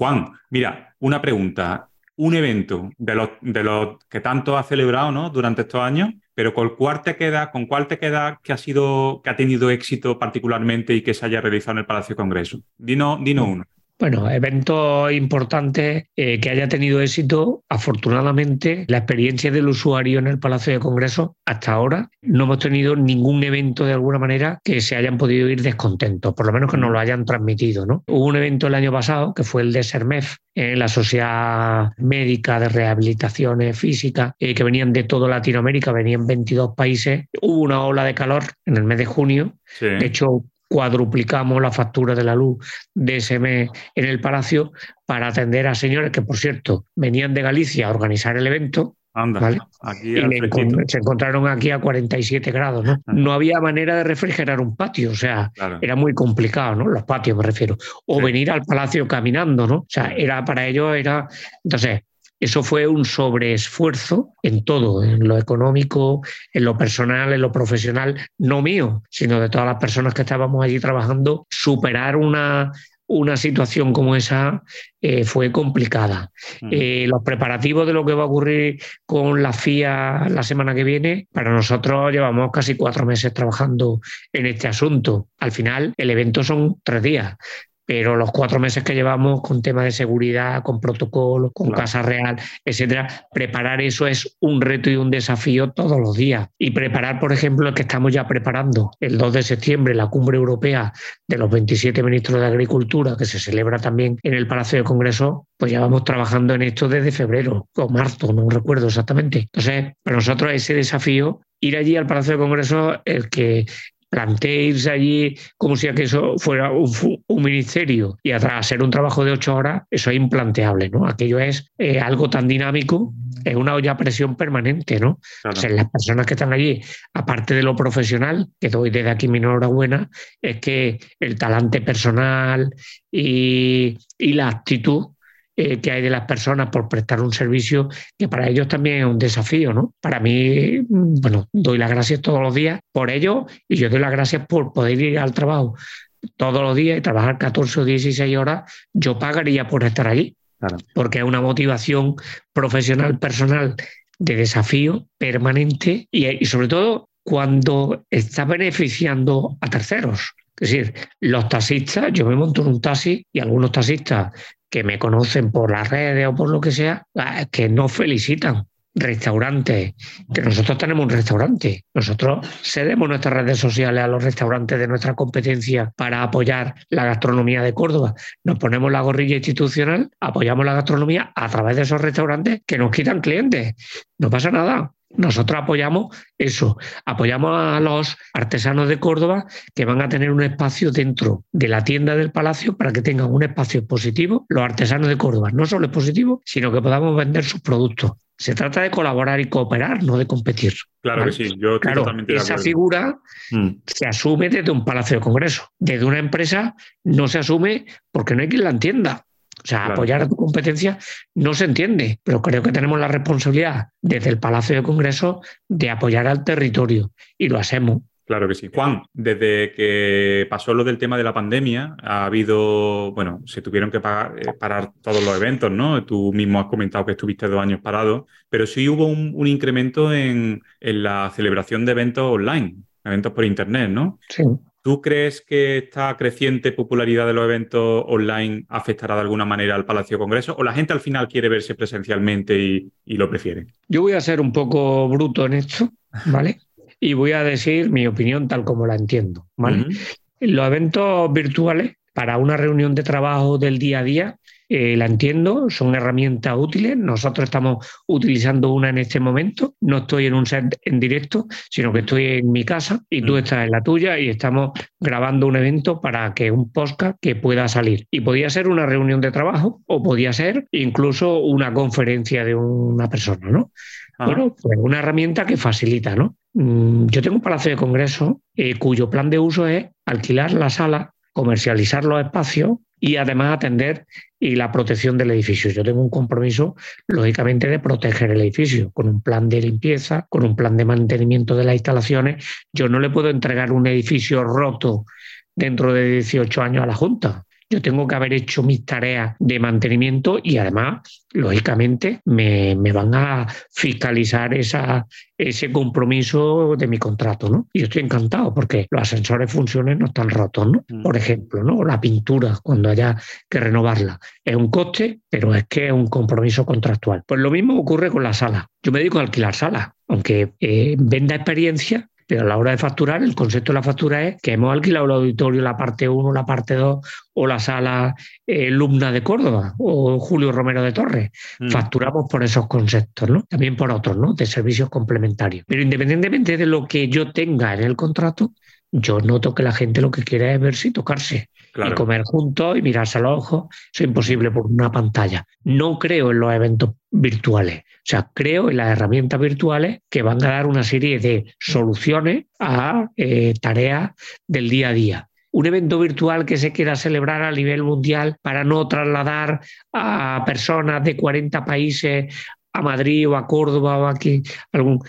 Juan, mira, una pregunta. Un evento de los, de los que tanto has celebrado ¿no? durante estos años, pero ¿con cuál te queda, con cuál te queda que ha sido, que ha tenido éxito particularmente y que se haya realizado en el Palacio Congreso? Dino, dino uno. Bueno, eventos importantes eh, que haya tenido éxito. Afortunadamente, la experiencia del usuario en el Palacio de Congreso hasta ahora no hemos tenido ningún evento de alguna manera que se hayan podido ir descontentos, por lo menos que nos lo hayan transmitido. ¿no? Hubo un evento el año pasado que fue el de SERMEF, en la Sociedad Médica de Rehabilitaciones Físicas, eh, que venían de toda Latinoamérica, venían 22 países. Hubo una ola de calor en el mes de junio. De hecho, cuadruplicamos la factura de la luz de ese mes en el Palacio para atender a señores que, por cierto, venían de Galicia a organizar el evento. y se encontraron aquí a 47 grados. ¿no? no había manera de refrigerar un patio, o sea, era muy complicado, ¿no? Los patios me refiero. O venir al palacio caminando, ¿no? O sea, era para ellos, era. Entonces, eso fue un sobreesfuerzo en todo, en lo económico, en lo personal, en lo profesional, no mío, sino de todas las personas que estábamos allí trabajando. Superar una, una situación como esa eh, fue complicada. Mm. Eh, los preparativos de lo que va a ocurrir con la FIA la semana que viene, para nosotros llevamos casi cuatro meses trabajando en este asunto. Al final, el evento son tres días pero los cuatro meses que llevamos con temas de seguridad, con protocolos, con Casa Real, etcétera, preparar eso es un reto y un desafío todos los días. Y preparar, por ejemplo, el que estamos ya preparando, el 2 de septiembre, la cumbre europea de los 27 ministros de Agricultura, que se celebra también en el Palacio de Congreso, pues ya vamos trabajando en esto desde febrero o marzo, no recuerdo exactamente. Entonces, para nosotros ese desafío ir allí al Palacio de Congreso, el que plantearse allí como si aquello fuera un, ministerio y hacer un trabajo de ocho horas, eso es implanteable, ¿no? Aquello es eh, algo tan dinámico, es una olla a presión permanente, ¿no? O sea, las personas que están allí, aparte de lo profesional, que doy desde aquí mi enhorabuena, es que el talante personal y, y la actitud eh, que hay de las personas por prestar un servicio que para ellos también es un desafío, ¿no? Para mí, mm, bueno, doy las gracias todos los días por ello y yo doy las gracias por poder ir al trabajo todos los días y trabajar 14 o 16 horas, yo pagaría por estar allí, porque es una motivación profesional, personal, de desafío permanente y, y sobre todo cuando está beneficiando a terceros. Es decir, los taxistas, yo me monto en un taxi y algunos taxistas que me conocen por las redes o por lo que sea, ah, que nos felicitan. Restaurantes, que nosotros tenemos un restaurante. Nosotros cedemos nuestras redes sociales a los restaurantes de nuestra competencia para apoyar la gastronomía de Córdoba. Nos ponemos la gorrilla institucional, apoyamos la gastronomía a través de esos restaurantes que nos quitan clientes. No pasa nada. Nosotros apoyamos eso, apoyamos a los artesanos de Córdoba que van a tener un espacio dentro de la tienda del palacio para que tengan un espacio expositivo. Los artesanos de Córdoba no solo expositivos, sino que podamos vender sus productos. Se trata de colaborar y cooperar, no de competir. Claro que sí, yo claro, Esa figura mm. se asume desde un palacio de congreso. Desde una empresa no se asume porque no hay quien la entienda. O sea, apoyar a tu competencia no se entiende, pero creo que tenemos la responsabilidad desde el Palacio de Congreso de apoyar al territorio y lo hacemos. Claro que sí. Juan, desde que pasó lo del tema de la pandemia, ha habido, bueno, se tuvieron que eh, parar, todos los eventos, ¿no? Tú mismo has comentado que estuviste dos años parado, pero sí hubo un, incremento en, en, la celebración de eventos online, eventos por Internet, ¿no? Sí. ¿Tú crees que esta creciente popularidad de los eventos online afectará de alguna manera al Palacio Congreso? ¿O la gente al final quiere verse presencialmente y, lo prefiere? Yo voy a ser un poco bruto en esto, ¿vale? y voy a decir mi opinión tal como la entiendo, ¿vale? Los eventos virtuales para una reunión de trabajo del día a día eh, la entiendo, son herramientas útiles. Nosotros estamos utilizando una en este momento. No estoy en un set en directo, sino que estoy en mi casa y tú mm. estás en la tuya y estamos grabando un evento para que un podcast que pueda salir. Y podía ser una reunión de trabajo o podía ser incluso una conferencia de una persona, ¿no? Ah. Bueno, pues una herramienta que facilita, ¿no? Mm, yo tengo un palacio de congreso eh, cuyo plan de uso es alquilar la sala, comercializar los espacios y además atender y la protección del edificio. Yo tengo un compromiso, lógicamente, de proteger el edificio con un plan de limpieza, con un plan de mantenimiento de las instalaciones. Yo no le puedo entregar un edificio roto dentro de 18 años a la Junta. Yo tengo que haber hecho mis tareas de mantenimiento y además, lógicamente, me, van a fiscalizar esa, ese compromiso de mi contrato, ¿no? Y estoy encantado porque los ascensores funcionen no están rotos, ¿no? Mm. Por ejemplo, ¿no? La pintura, cuando haya que renovarla. Es un coste, pero es que es un compromiso contractual. Pues lo mismo ocurre con la sala. Yo me dedico a alquilar salas, aunque eh, venda experiencia, pero a la hora de facturar, el concepto de la factura es que hemos alquilado el auditorio, la parte 1, la parte 2 o la sala eh, Lumna de Córdoba o Julio Romero de Torres. Mm. Facturamos por esos conceptos, ¿no? También por otros, ¿no? De servicios complementarios. Pero independientemente de lo que yo tenga en el contrato, yo noto que la gente lo que quiere es verse y tocarse. Y comer juntos y mirarse a los ojos. Es imposible por una pantalla. No creo en los eventos virtuales. O sea, creo en las herramientas virtuales que van a dar una serie de soluciones a eh, tareas del día a día un evento virtual que se quiera celebrar a nivel mundial para no trasladar a personas de 40 países a Madrid o a Córdoba o aquí, algún,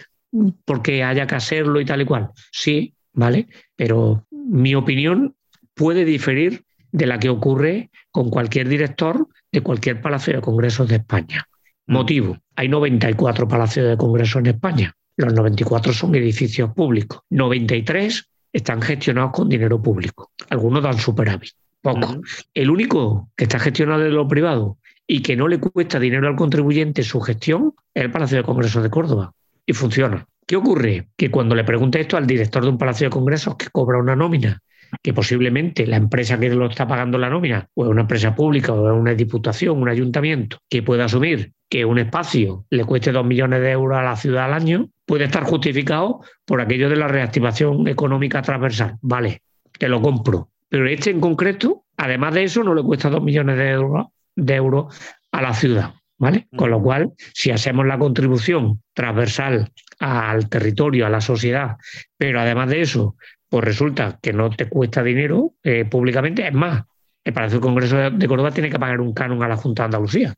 porque haya que hacerlo y tal y cual. Sí, ¿vale? Pero mi opinión puede diferir de la que ocurre con cualquier director de cualquier palacio de congresos de España. Mm. Motivo, hay 94 palacios de congresos en España. Los 94 son edificios públicos. 93 están gestionados con dinero público. Algunos dan superávit, poco. El único que está gestionado de lo privado y que no le cuesta dinero al contribuyente su gestión es el Palacio de Congresos de Córdoba. Y funciona. ¿Qué ocurre? Que cuando le pregunte esto al director de un palacio de congresos que cobra una nómina, que posiblemente la empresa que lo está pagando la nómina, o es una empresa pública, o es una diputación, un ayuntamiento, que pueda asumir que un espacio le cueste dos millones de euros a la ciudad al año, puede estar justificado por aquello de la reactivación económica transversal. Vale, te lo compro. Pero este en concreto, además de eso, no le cuesta dos millones de euros, de euros a la ciudad. ¿Vale? Con lo cual, si hacemos la contribución transversal al territorio, a la sociedad, pero además de eso, pues resulta que no te cuesta dinero eh, públicamente, es más, el Palacio del Congreso de Córdoba tiene que pagar un canon a la Junta de Andalucía,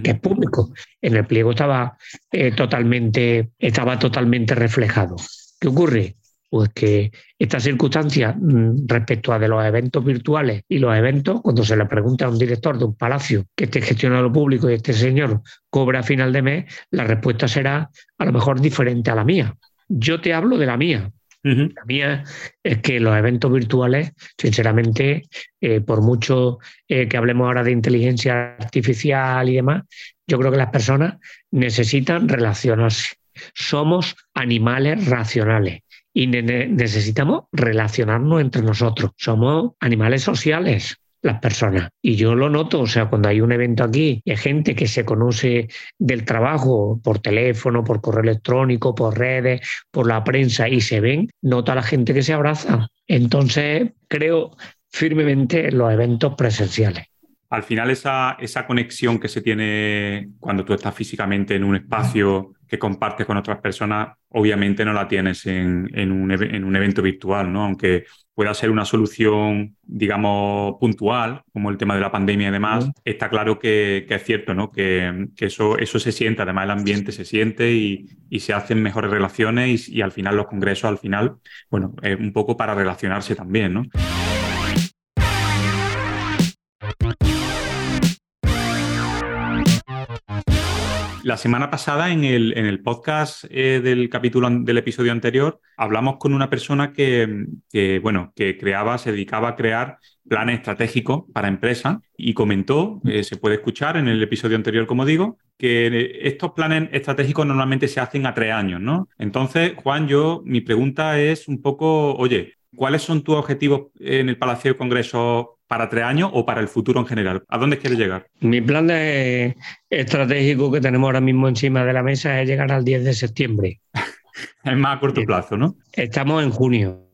que es público. En el pliego estaba, eh, totalmente, estaba totalmente reflejado. ¿Qué ocurre? Pues que esta circunstancia mm, respecto a de los eventos virtuales y los eventos, cuando se le pregunta a un director de un palacio que esté gestionado público y este señor cobra a final de mes, la respuesta será a lo mejor diferente a la mía. Yo te hablo de la mía, La mía es que los eventos virtuales, sinceramente, eh, por mucho eh, que hablemos ahora de inteligencia artificial y demás, yo creo que las personas necesitan relacionarse. Somos animales racionales y necesitamos relacionarnos entre nosotros. Somos animales sociales las personas. Y yo lo noto, o sea, cuando hay un evento aquí hay gente que se conoce del trabajo por teléfono, por correo electrónico, por redes, por la prensa y se ven, nota la gente que se abraza. Entonces, creo firmemente en los eventos presenciales. Al final, esa, esa conexión que se tiene cuando tú estás físicamente en un espacio que compartes con otras personas, obviamente no la tienes en, un, evento virtual, ¿no? Aunque pueda ser una solución, digamos, puntual, como el tema de la pandemia y demás, está claro que, es cierto, ¿no? Que, eso, eso se siente, además el ambiente se siente y, se hacen mejores relaciones y, y, al final los congresos, al final, bueno, es un poco para relacionarse también, ¿no? La semana pasada en el, en el podcast eh, del capítulo del episodio anterior hablamos con una persona que, bueno, que creaba, se dedicaba a crear planes estratégicos para empresas y comentó, eh, se puede escuchar en el episodio anterior, como digo, que estos planes estratégicos normalmente se hacen a tres años, ¿no? Entonces, Juan, yo, mi pregunta es un poco, oye, ¿cuáles son tus objetivos en el Palacio de Congreso para tres años o para el futuro en general? ¿A dónde quieres llegar? Mi plan estratégico que tenemos ahora mismo encima de la mesa es llegar al 10 de septiembre. es más a corto plazo, ¿no? Estamos en junio,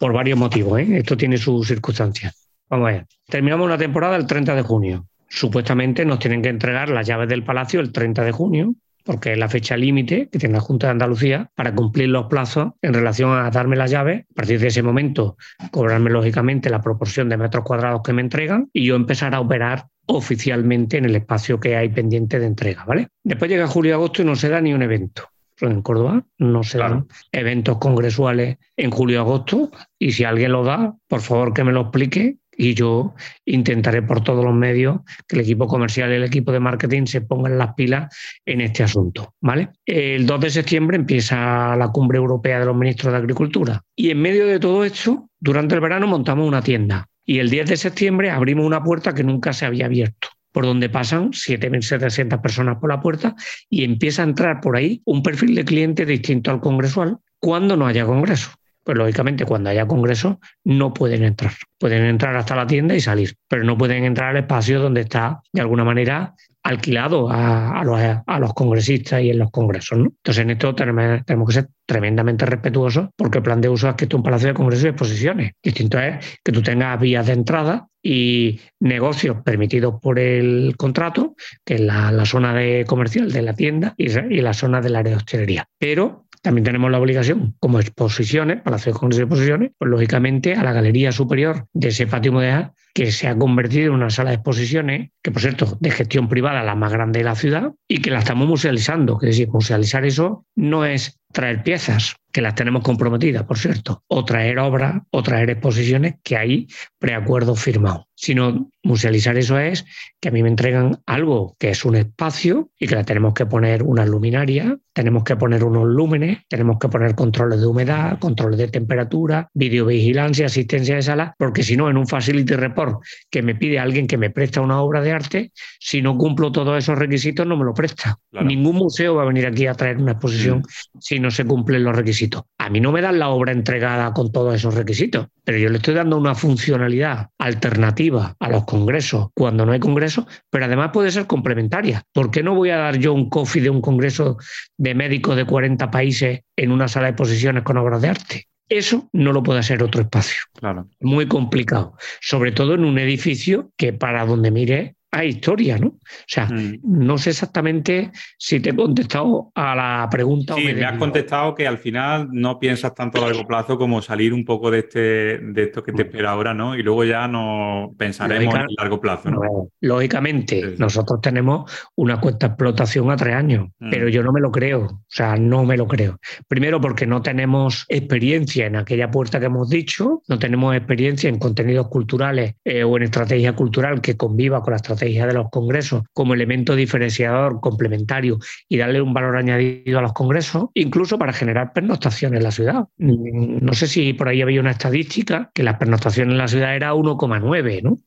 por varios motivos. ¿eh? Esto tiene sus circunstancias. Vamos a ver. Terminamos la temporada el 30 de junio. Supuestamente nos tienen que entregar las llaves del palacio el 30 de junio porque es la fecha límite que tiene la Junta de Andalucía para cumplir los plazos en relación a darme la llave. A partir de ese momento, cobrarme lógicamente la proporción de metros cuadrados que me entregan y yo empezar a operar oficialmente en el espacio que hay pendiente de entrega, ¿vale? Después llega julio y agosto y no se da ni un evento. En Córdoba no se dan eventos congresuales en julio y agosto y si alguien lo da, por favor que me lo explique y yo intentaré por todos los medios que el equipo comercial y el equipo de marketing se pongan las pilas en este asunto. ¿vale? El 2 de septiembre empieza la cumbre europea de los ministros de Agricultura y en medio de todo esto, durante el verano montamos una tienda y el 10 de septiembre abrimos una puerta que nunca se había abierto por donde pasan 7.700 personas por la puerta y empieza a entrar por ahí un perfil de cliente distinto al congresual cuando no haya congreso pues lógicamente cuando haya congreso no pueden entrar. Pueden entrar hasta la tienda y salir, pero no pueden entrar al espacio donde está de alguna manera alquilado a, los, congresistas y en los congresos. Entonces en esto tenemos, que ser tremendamente respetuosos porque el plan de uso es que esto es un palacio de congresos y exposiciones. Distinto es que tú tengas vías de entrada y negocios permitidos por el contrato, que es la, zona de comercial de la tienda y, y la zona del área de hostelería. Pero también tenemos la obligación, como exposiciones, para hacer con exposiciones, pues lógicamente a la galería superior de ese patio modelo que se ha convertido en una sala de exposiciones, que por cierto, de gestión privada, la más grande de la ciudad, y que la estamos musealizando. Es decir, musealizar eso no es traer piezas, que las tenemos comprometidas, por cierto, o traer obras o traer exposiciones que hay preacuerdo firmado, sino musealizar eso es que a mí me entregan algo que es un espacio y que la tenemos que poner una luminaria, tenemos que poner unos lúmenes, tenemos que poner controles de humedad, controles de temperatura, videovigilancia, asistencia de sala, porque si no, en un facility report que me pide alguien que me presta una obra de arte, si no cumplo todos esos requisitos, no me lo presta. Ningún museo va a venir aquí a traer una exposición mm. si no se cumplen los requisitos. A mí no me dan la obra entregada con todos esos requisitos, pero yo le estoy dando una funcionalidad alternativa a los congresos cuando no hay congreso, pero además puede ser complementaria. ¿Por qué no voy a dar yo un coffee de un congreso de médicos de 40 países en una sala de exposiciones con obras de arte? Eso no lo puede hacer otro espacio. Claro. Muy complicado. Sobre todo en un edificio que para donde mire hay historia, ¿no? O sea, mm. no sé exactamente si te he contestado a la pregunta. Sí, me, has contestado que al final no piensas tanto a largo plazo como salir un poco de, este, de esto que te espera ahora, ¿no? Y luego ya no pensaremos en largo plazo, ¿no? lógicamente, nosotros tenemos una cuenta de explotación a tres años, mm. pero yo no me lo creo, o sea, no me lo creo. Primero porque no tenemos experiencia en aquella puerta que hemos dicho, no tenemos experiencia en contenidos culturales eh, o en estrategia cultural que conviva con la estrategia de los congresos como elemento diferenciador, complementario y darle un valor añadido a los congresos, incluso para generar pernoctaciones en la ciudad. No sé si por ahí había una estadística que las pernoctaciones en la ciudad era 1,9, ¿no?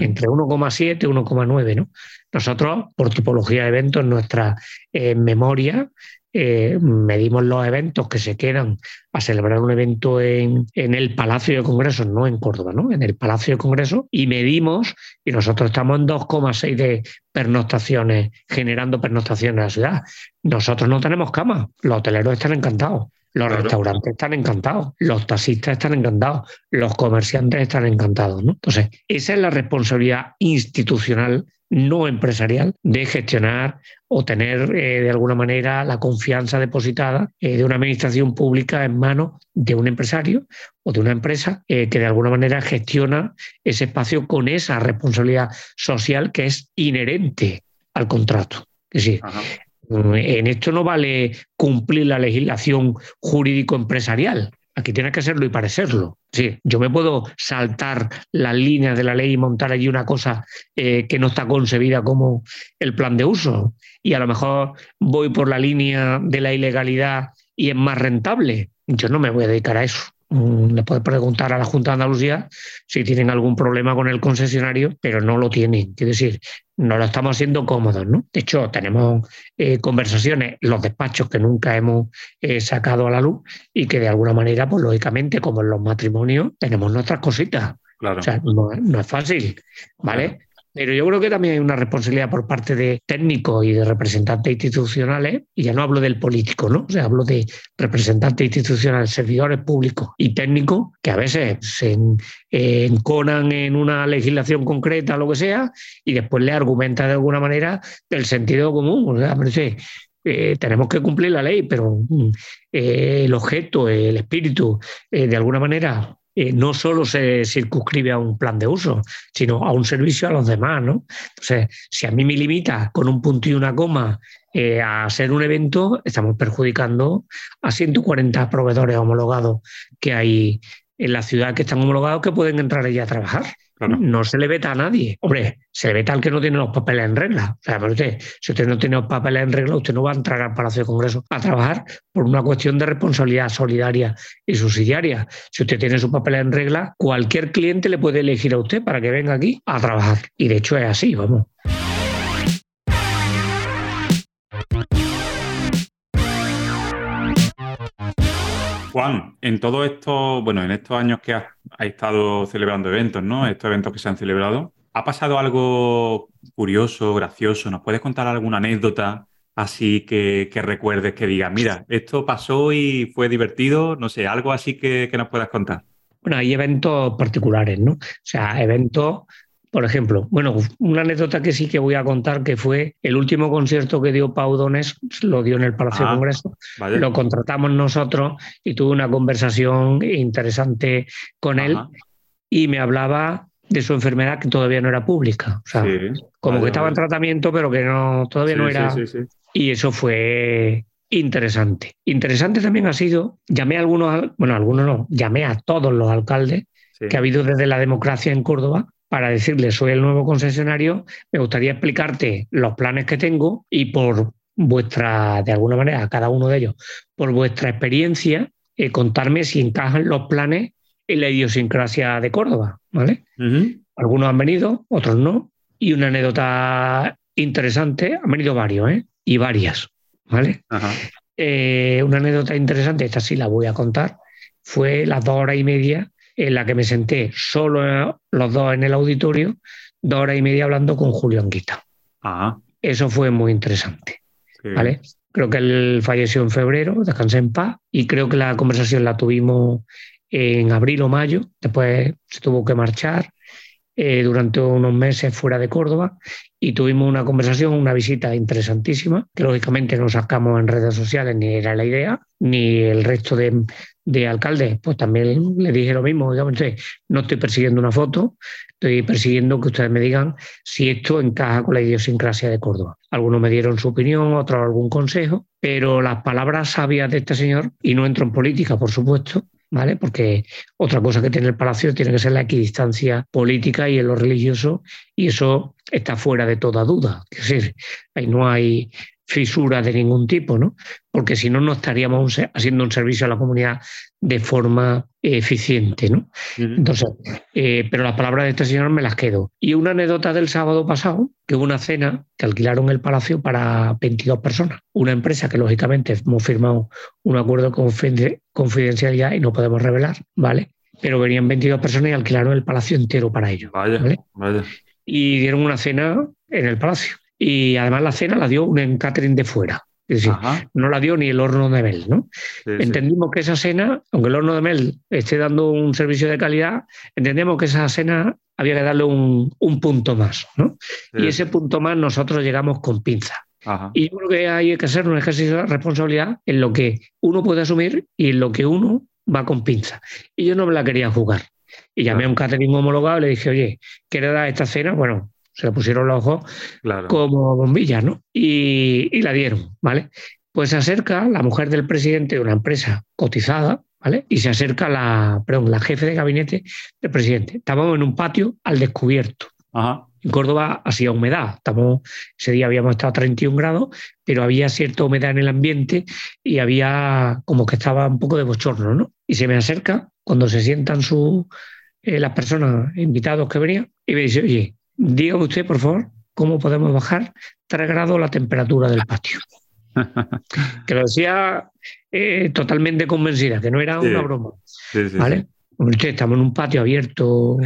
Entre 1,7 y 1,9, ¿no? Nosotros, por tipología de eventos, nuestra eh, memoria eh, medimos los eventos que se quedan a celebrar un evento en, el Palacio de Congresos, no en Córdoba, ¿no? en el Palacio de Congresos, y medimos, y nosotros estamos en 2,6 de pernoctaciones, generando pernoctaciones en la ciudad. Nosotros no tenemos cama, los hoteleros están encantados. Los restaurantes están encantados, los taxistas están encantados, los comerciantes están encantados. ¿no? Entonces, esa es la responsabilidad institucional no empresarial de gestionar o tener eh, de alguna manera la confianza depositada eh, de una administración pública en manos de un empresario o de una empresa eh, que de alguna manera gestiona ese espacio con esa responsabilidad social que es inherente al contrato. Es decir, en esto no vale cumplir la legislación jurídico-empresarial. Aquí tiene que serlo y parecerlo. Sí, yo me puedo saltar las líneas de la ley y montar allí una cosa eh, que no está concebida como el plan de uso. Y a lo mejor voy por la línea de la ilegalidad y es más rentable. Yo no me voy a dedicar a eso. Mm, le puedes preguntar a la Junta de Andalucía si tienen algún problema con el concesionario, pero no lo tienen. Quiero decir, no lo estamos haciendo cómodos, ¿no? De hecho, tenemos eh, conversaciones, los despachos que nunca hemos eh, sacado a la luz y que de alguna manera, pues lógicamente, como en los matrimonios, tenemos nuestras cositas. Claro. O sea, no, es fácil, ¿vale? Pero yo creo que también hay una responsabilidad por parte de técnicos y de representantes institucionales, y ya no hablo del político, ¿no? O sea, hablo de representantes institucionales, servidores públicos y técnicos que a veces se enconan en una legislación concreta, lo que sea, y después le argumenta de alguna manera del sentido común. O sea, eh, tenemos que cumplir la ley, pero mm, eh, el objeto, el espíritu, eh, de alguna manera eh, no solo se circunscribe a un plan de uso, sino a un servicio a los demás. ¿no? Entonces, si a mí me limita con un punto y una coma eh, a hacer un evento, estamos perjudicando a 140 proveedores homologados que hay en la ciudad que están homologados que pueden entrar allí a trabajar. No se le veta a nadie. Hombre, se le veta al que no tiene los papeles en regla. O sea, usted, si usted no tiene los papeles en regla, usted no va a entrar al Palacio de Congreso a trabajar por una cuestión de responsabilidad solidaria y subsidiaria. Si usted tiene sus papeles en regla, cualquier cliente le puede elegir a usted para que venga aquí a trabajar. Y de hecho es así, vamos. Juan, en todo esto, bueno, en estos años que has, estado celebrando eventos, ¿no? Estos eventos que se han celebrado, ¿ha pasado algo curioso, gracioso? ¿Nos puedes contar alguna anécdota así que, recuerdes que digas, mira, esto pasó y fue divertido? No sé, algo así que, que nos puedas contar. Bueno, hay eventos particulares, ¿no? O sea, eventos por ejemplo, bueno, una anécdota que sí que voy a contar que fue el último concierto que dio Pau Donés, lo dio en el Palacio de ah, Congreso, lo contratamos nosotros y tuve una conversación interesante con él y me hablaba de su enfermedad que todavía no era pública, o sea, como que estaba en tratamiento pero que no todavía no era y eso fue interesante. Interesante también ha sido, llamé a algunos, bueno, algunos no, llamé a todos los alcaldes que ha habido desde la democracia en Córdoba para decirle, soy el nuevo concesionario, me gustaría explicarte los planes que tengo y por vuestra, de alguna manera, cada uno de ellos, por vuestra experiencia, eh, contarme si encajan los planes en la idiosincrasia de Córdoba, ¿vale? Algunos han venido, otros no. Y una anécdota interesante, han venido varios, ¿eh? Y varias, ¿vale? Eh, una anécdota interesante, esta sí la voy a contar, fue las dos horas y media en la que me senté solo los dos en el auditorio, dos horas y media hablando con Julio Anguita. Ah. Eso fue muy interesante. ¿vale? Creo que él falleció en febrero, descansé en paz, y creo que la conversación la tuvimos en abril o mayo, después se tuvo que marchar eh, durante unos meses fuera de Córdoba y tuvimos una conversación, una visita interesantísima, que lógicamente no sacamos en redes sociales, ni era la idea, ni el resto de, de alcalde, pues también le dije lo mismo, digamos, no estoy persiguiendo una foto, estoy persiguiendo que ustedes me digan si esto encaja con la idiosincrasia de Córdoba. Algunos me dieron su opinión, otros algún consejo, pero las palabras sabias de este señor, y no entro en política, por supuesto, ¿vale? Porque otra cosa que tiene el Palacio tiene que ser la equidistancia política y en lo religioso, y eso está fuera de toda duda. Es decir, ahí no hay fisura de ningún tipo, ¿no? Porque si no, no estaríamos haciendo un servicio a la comunidad de forma eficiente, ¿no? Entonces, eh, pero las palabras de este señor me las quedo. Y una anécdota del sábado pasado, que hubo una cena que alquilaron el palacio para 22 personas. Una empresa que lógicamente hemos firmado un acuerdo de confidencialidad y no podemos revelar, ¿vale? Pero venían 22 personas y alquilaron el palacio entero para ellos. Vaya, vaya. Y dieron una cena en el palacio. Y además la cena la dio un catering de fuera. Es decir, no la dio ni el horno de Mel, ¿no? Entendimos que esa cena, aunque el horno de Mel esté dando un servicio de calidad, entendemos que esa cena había que darle un, punto más, ¿no? Y ese punto más nosotros llegamos con pinza. Y yo creo que hay que hacer un ejercicio de responsabilidad en lo que uno puede asumir y en lo que uno va con pinza. Y yo no me la quería jugar. Y llamé a un catering homologado y le dije, oye, ¿quieres dar esta cena? Bueno, se le pusieron los ojos como bombillas, ¿no? Y, la dieron, ¿vale? Pues se acerca la mujer del presidente de una empresa cotizada, ¿vale? Y se acerca la, perdón, la jefe de gabinete del presidente. Estábamos en un patio al descubierto. En Córdoba hacía humedad. Estamos, ese día habíamos estado a 31 grados, pero había cierta humedad en el ambiente y había como que estaba un poco de bochorno, ¿no? Y se me acerca cuando se sientan su, eh, las personas invitados que venían y me dice, oye, Dígame usted, por favor, cómo podemos bajar 3 grados la temperatura del patio. que lo decía eh, totalmente convencida, que no era una broma. ¿Vale? estamos en un patio abierto.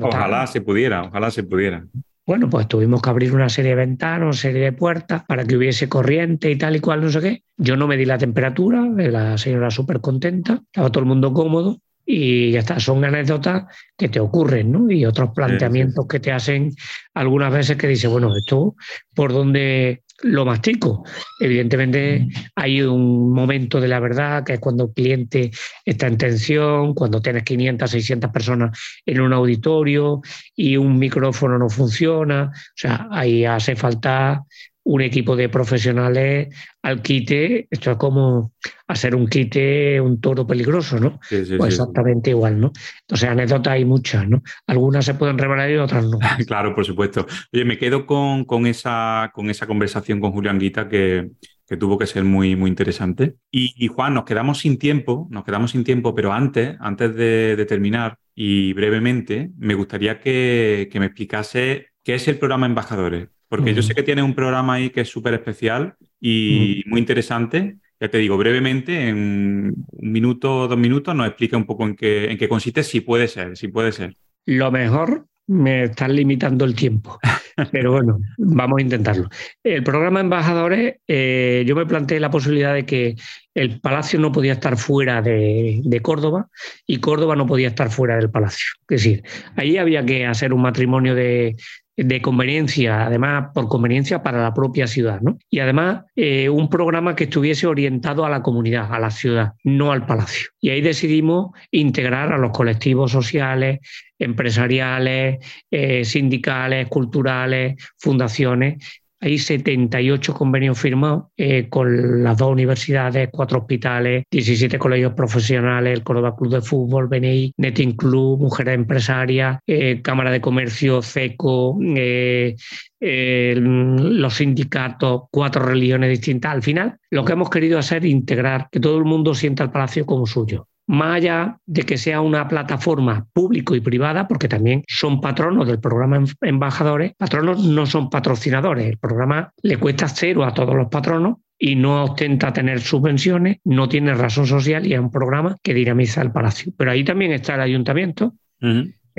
Ojalá se pudiera, ojalá se pudiera. Bueno, pues tuvimos que abrir una serie de ventanas, una serie de puertas para que hubiese corriente y tal y cual, no sé qué. Yo no me di la temperatura, la señora súper contenta, estaba todo el mundo cómodo y ya está, son anécdotas que te ocurren, ¿no? Y otros planteamientos que te hacen algunas veces que dices, bueno, esto por dónde lo mastico. Evidentemente hay un momento de la verdad que es cuando el cliente está en tensión, cuando tienes 500, 600 personas en un auditorio y un micrófono no funciona. O sea, ahí hace falta un equipo de profesionales al quite, esto es como hacer un quite un toro peligroso, ¿no? pues exactamente igual, ¿no? Entonces, anécdotas hay muchas, ¿no? Algunas se pueden revelar y otras no. claro, por supuesto. Oye, me quedo con, con, esa, con esa conversación con Julián Guita que, que tuvo que ser muy, muy interesante. Y, Juan, nos quedamos sin tiempo, nos quedamos sin tiempo, pero antes, antes de, terminar y brevemente, me gustaría que, me explicase qué es el programa Embajadores. Porque yo sé que tiene un programa ahí que es súper especial y muy interesante. Ya te digo, brevemente, en un minuto o dos minutos, nos explica un poco en qué, en qué consiste, si puede ser, si puede ser. Lo mejor me están limitando el tiempo. Pero bueno, vamos a intentarlo. El programa Embajadores, eh, yo me planteé la posibilidad de que el Palacio no podía estar fuera de, Córdoba y Córdoba no podía estar fuera del Palacio. Es decir, ahí había que hacer un matrimonio de, de conveniencia, además por conveniencia para la propia ciudad, ¿no? Y además eh, un programa que estuviese orientado a la comunidad, a la ciudad, no al palacio. Y ahí decidimos integrar a los colectivos sociales, empresariales, eh, sindicales, culturales, fundaciones hay 78 convenios firmados eh, con las dos universidades, cuatro hospitales, 17 colegios profesionales, el Córdoba Club de Fútbol, BNI, Netting Club, Mujeres Empresarias, eh, Cámara de Comercio, CECO, eh, los sindicatos, cuatro religiones distintas. Al final, lo que hemos querido hacer es integrar, que todo el mundo sienta el palacio como suyo más allá de que sea una plataforma público y privada, porque también son patronos del programa Embajadores, patronos no son patrocinadores. El programa le cuesta cero a todos los patronos y no ostenta tener subvenciones, no tiene razón social y es un programa que dinamiza el palacio. Pero ahí también está el ayuntamiento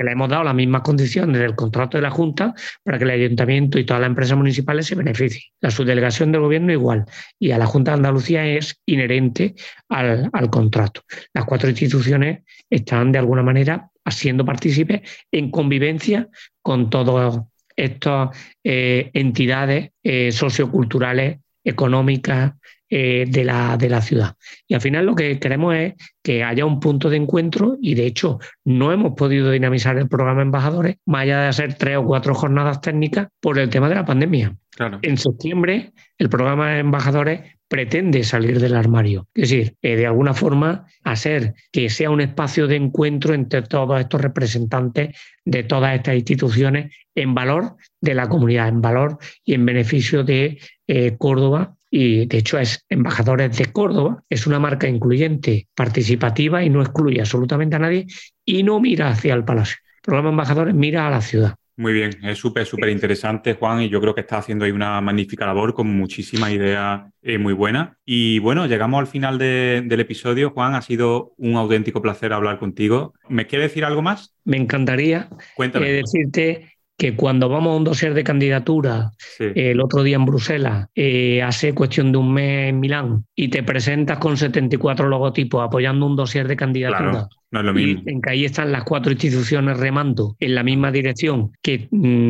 le hemos dado las mismas condiciones del contrato de la Junta para que el Ayuntamiento y todas las empresas municipales se beneficien. La subdelegación del Gobierno igual y a la Junta de Andalucía es inherente al, contrato. Las cuatro instituciones están de alguna manera haciendo partícipes en convivencia con todas estas eh, entidades eh, socioculturales, económicas, eh, de, la, de la ciudad. Y al final lo que queremos es que haya un punto de encuentro y de hecho no hemos podido dinamizar el programa Embajadores más allá de hacer tres o cuatro jornadas técnicas por el tema de la pandemia. En septiembre el programa Embajadores pretende salir del armario. Es decir, eh, de alguna forma hacer que sea un espacio de encuentro entre todos estos representantes de todas estas instituciones en valor de la comunidad, en valor y en beneficio de eh, Córdoba y de hecho es Embajadores de Córdoba, es una marca incluyente, participativa y no excluye absolutamente a nadie y no mira hacia el palacio. El programa Embajadores mira a la ciudad. Muy bien, es súper, súper interesante, Juan, y yo creo que está haciendo ahí una magnífica labor con muchísimas ideas eh, muy buenas. Y bueno, llegamos al final del episodio. Juan, ha sido un auténtico placer hablar contigo. ¿Me quiere decir algo más? Me encantaría eh, decirte que cuando vamos a un dossier de candidatura el otro día en Bruselas, eh, hace cuestión de un mes en Milán, y te presentas con 74 logotipos apoyando un dossier de candidatura. no es lo mismo. Y en que ahí están las cuatro instituciones remando en la misma dirección que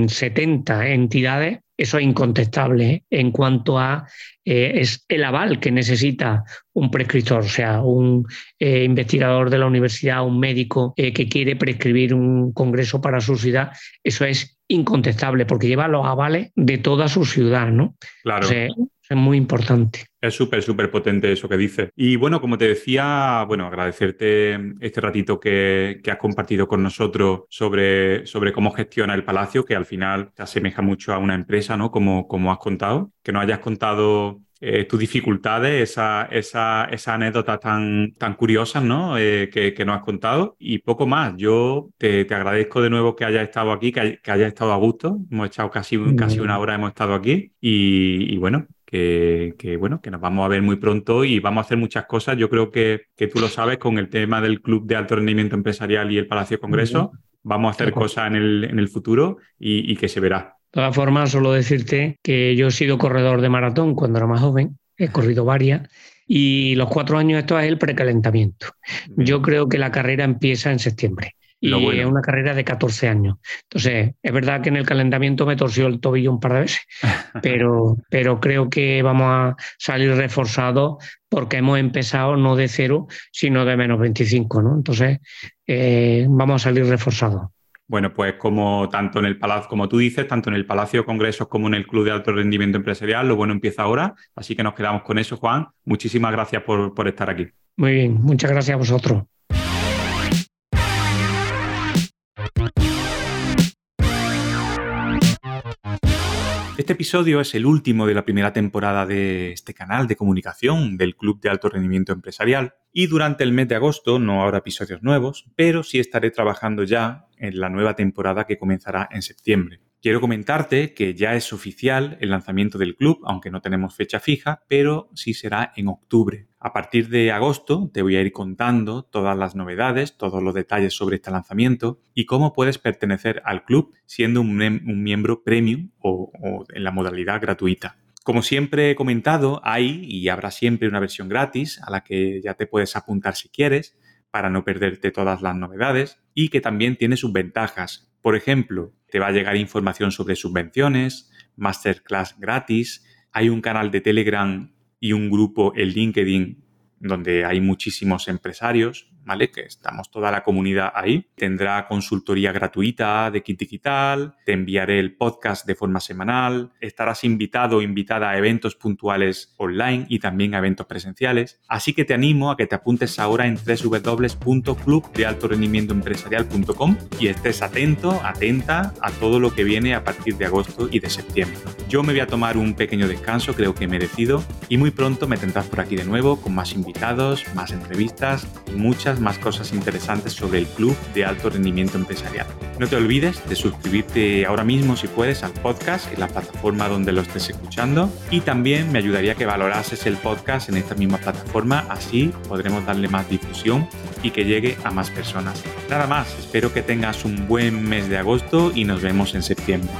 70 mm, entidades, eso es incontestable ¿eh? en cuanto a eh, es el aval que necesita un prescriptor, o sea, un eh, investigador de la universidad, un médico que quiere prescribir un congreso para su ciudad. Eso es incontestable porque lleva los avales de toda su ciudad, ¿no? Claro. es muy importante. Es súper, súper potente eso que dice. Y bueno, como te decía, bueno, agradecerte este ratito que, has compartido con nosotros sobre, sobre cómo gestiona el Palacio, que al final se asemeja mucho a una empresa, ¿no? Como, como has contado. Que nos hayas contado eh, tus dificultades, esa, esa, esa anécdota tan, tan curiosas ¿no? Eh, que, que, nos has contado y poco más. Yo te, te agradezco de nuevo que hayas estado aquí, que, que hayas estado a gusto. Hemos estado casi, casi una hora, hemos estado aquí y, y bueno, que, que, bueno, que nos vamos a ver muy pronto y vamos a hacer muchas cosas. Yo creo que, que tú lo sabes con el tema del Club de Alto Rendimiento Empresarial y el Palacio Congreso. Vamos a hacer cosas en el, en el futuro y, y que se verá. De todas formas, solo decirte que yo he sido corredor de maratón cuando era más joven, he corrido varias, y los cuatro años esto es el precalentamiento. Yo creo que la carrera empieza en septiembre y es una carrera de 14 años. Entonces, es verdad que en el calentamiento me torció el tobillo un par de veces, pero, pero creo que vamos a salir reforzados porque hemos empezado no de cero, sino de menos 25, ¿no? Entonces, eh, vamos a salir reforzados. Bueno, pues como tanto en el Palacio, como tú dices, tanto en el Palacio de Congresos como en el Club de Alto Rendimiento Empresarial, lo bueno empieza ahora. Así que nos quedamos con eso, Juan. Muchísimas gracias por, por estar aquí. Muy bien, muchas gracias a vosotros. Este episodio es el último de la primera temporada de este canal de comunicación del Club de Alto Rendimiento Empresarial y durante el mes de agosto no habrá episodios nuevos, pero sí estaré trabajando ya en la nueva temporada que comenzará en septiembre. Quiero comentarte que ya es oficial el lanzamiento del club, aunque no tenemos fecha fija, pero sí será en octubre. A partir de agosto te voy a ir contando todas las novedades, todos los detalles sobre este lanzamiento y cómo puedes pertenecer al club siendo un, miembro premium o, en la modalidad gratuita. Como siempre he comentado, hay y habrá siempre una versión gratis a la que ya te puedes apuntar si quieres para no perderte todas las novedades y que también tiene sus ventajas. Por ejemplo, te va a llegar información sobre subvenciones, masterclass gratis, hay un canal de Telegram y un grupo en LinkedIn donde hay muchísimos empresarios ¿vale? Que estamos toda la comunidad ahí. Tendrá consultoría gratuita de kit digital, te enviaré el podcast de forma semanal, estarás invitado o invitada a eventos puntuales online y también a eventos presenciales. Así que te animo a que te apuntes ahora en www.clubdealtorendimientoempresarial.com y estés atento, atenta a todo lo que viene a partir de agosto y de septiembre. Yo me voy a tomar un pequeño descanso, creo que merecido, y muy pronto me tendrás por aquí de nuevo con más invitados, más entrevistas y más cosas interesantes sobre el Club de Alto Rendimiento Empresarial. No te olvides de suscribirte ahora mismo si puedes al podcast en la plataforma donde lo estés escuchando y también me ayudaría que valorases el podcast en esta misma plataforma, así podremos darle más difusión y que llegue a más personas. Nada más, espero que tengas un buen mes de agosto y nos vemos en septiembre.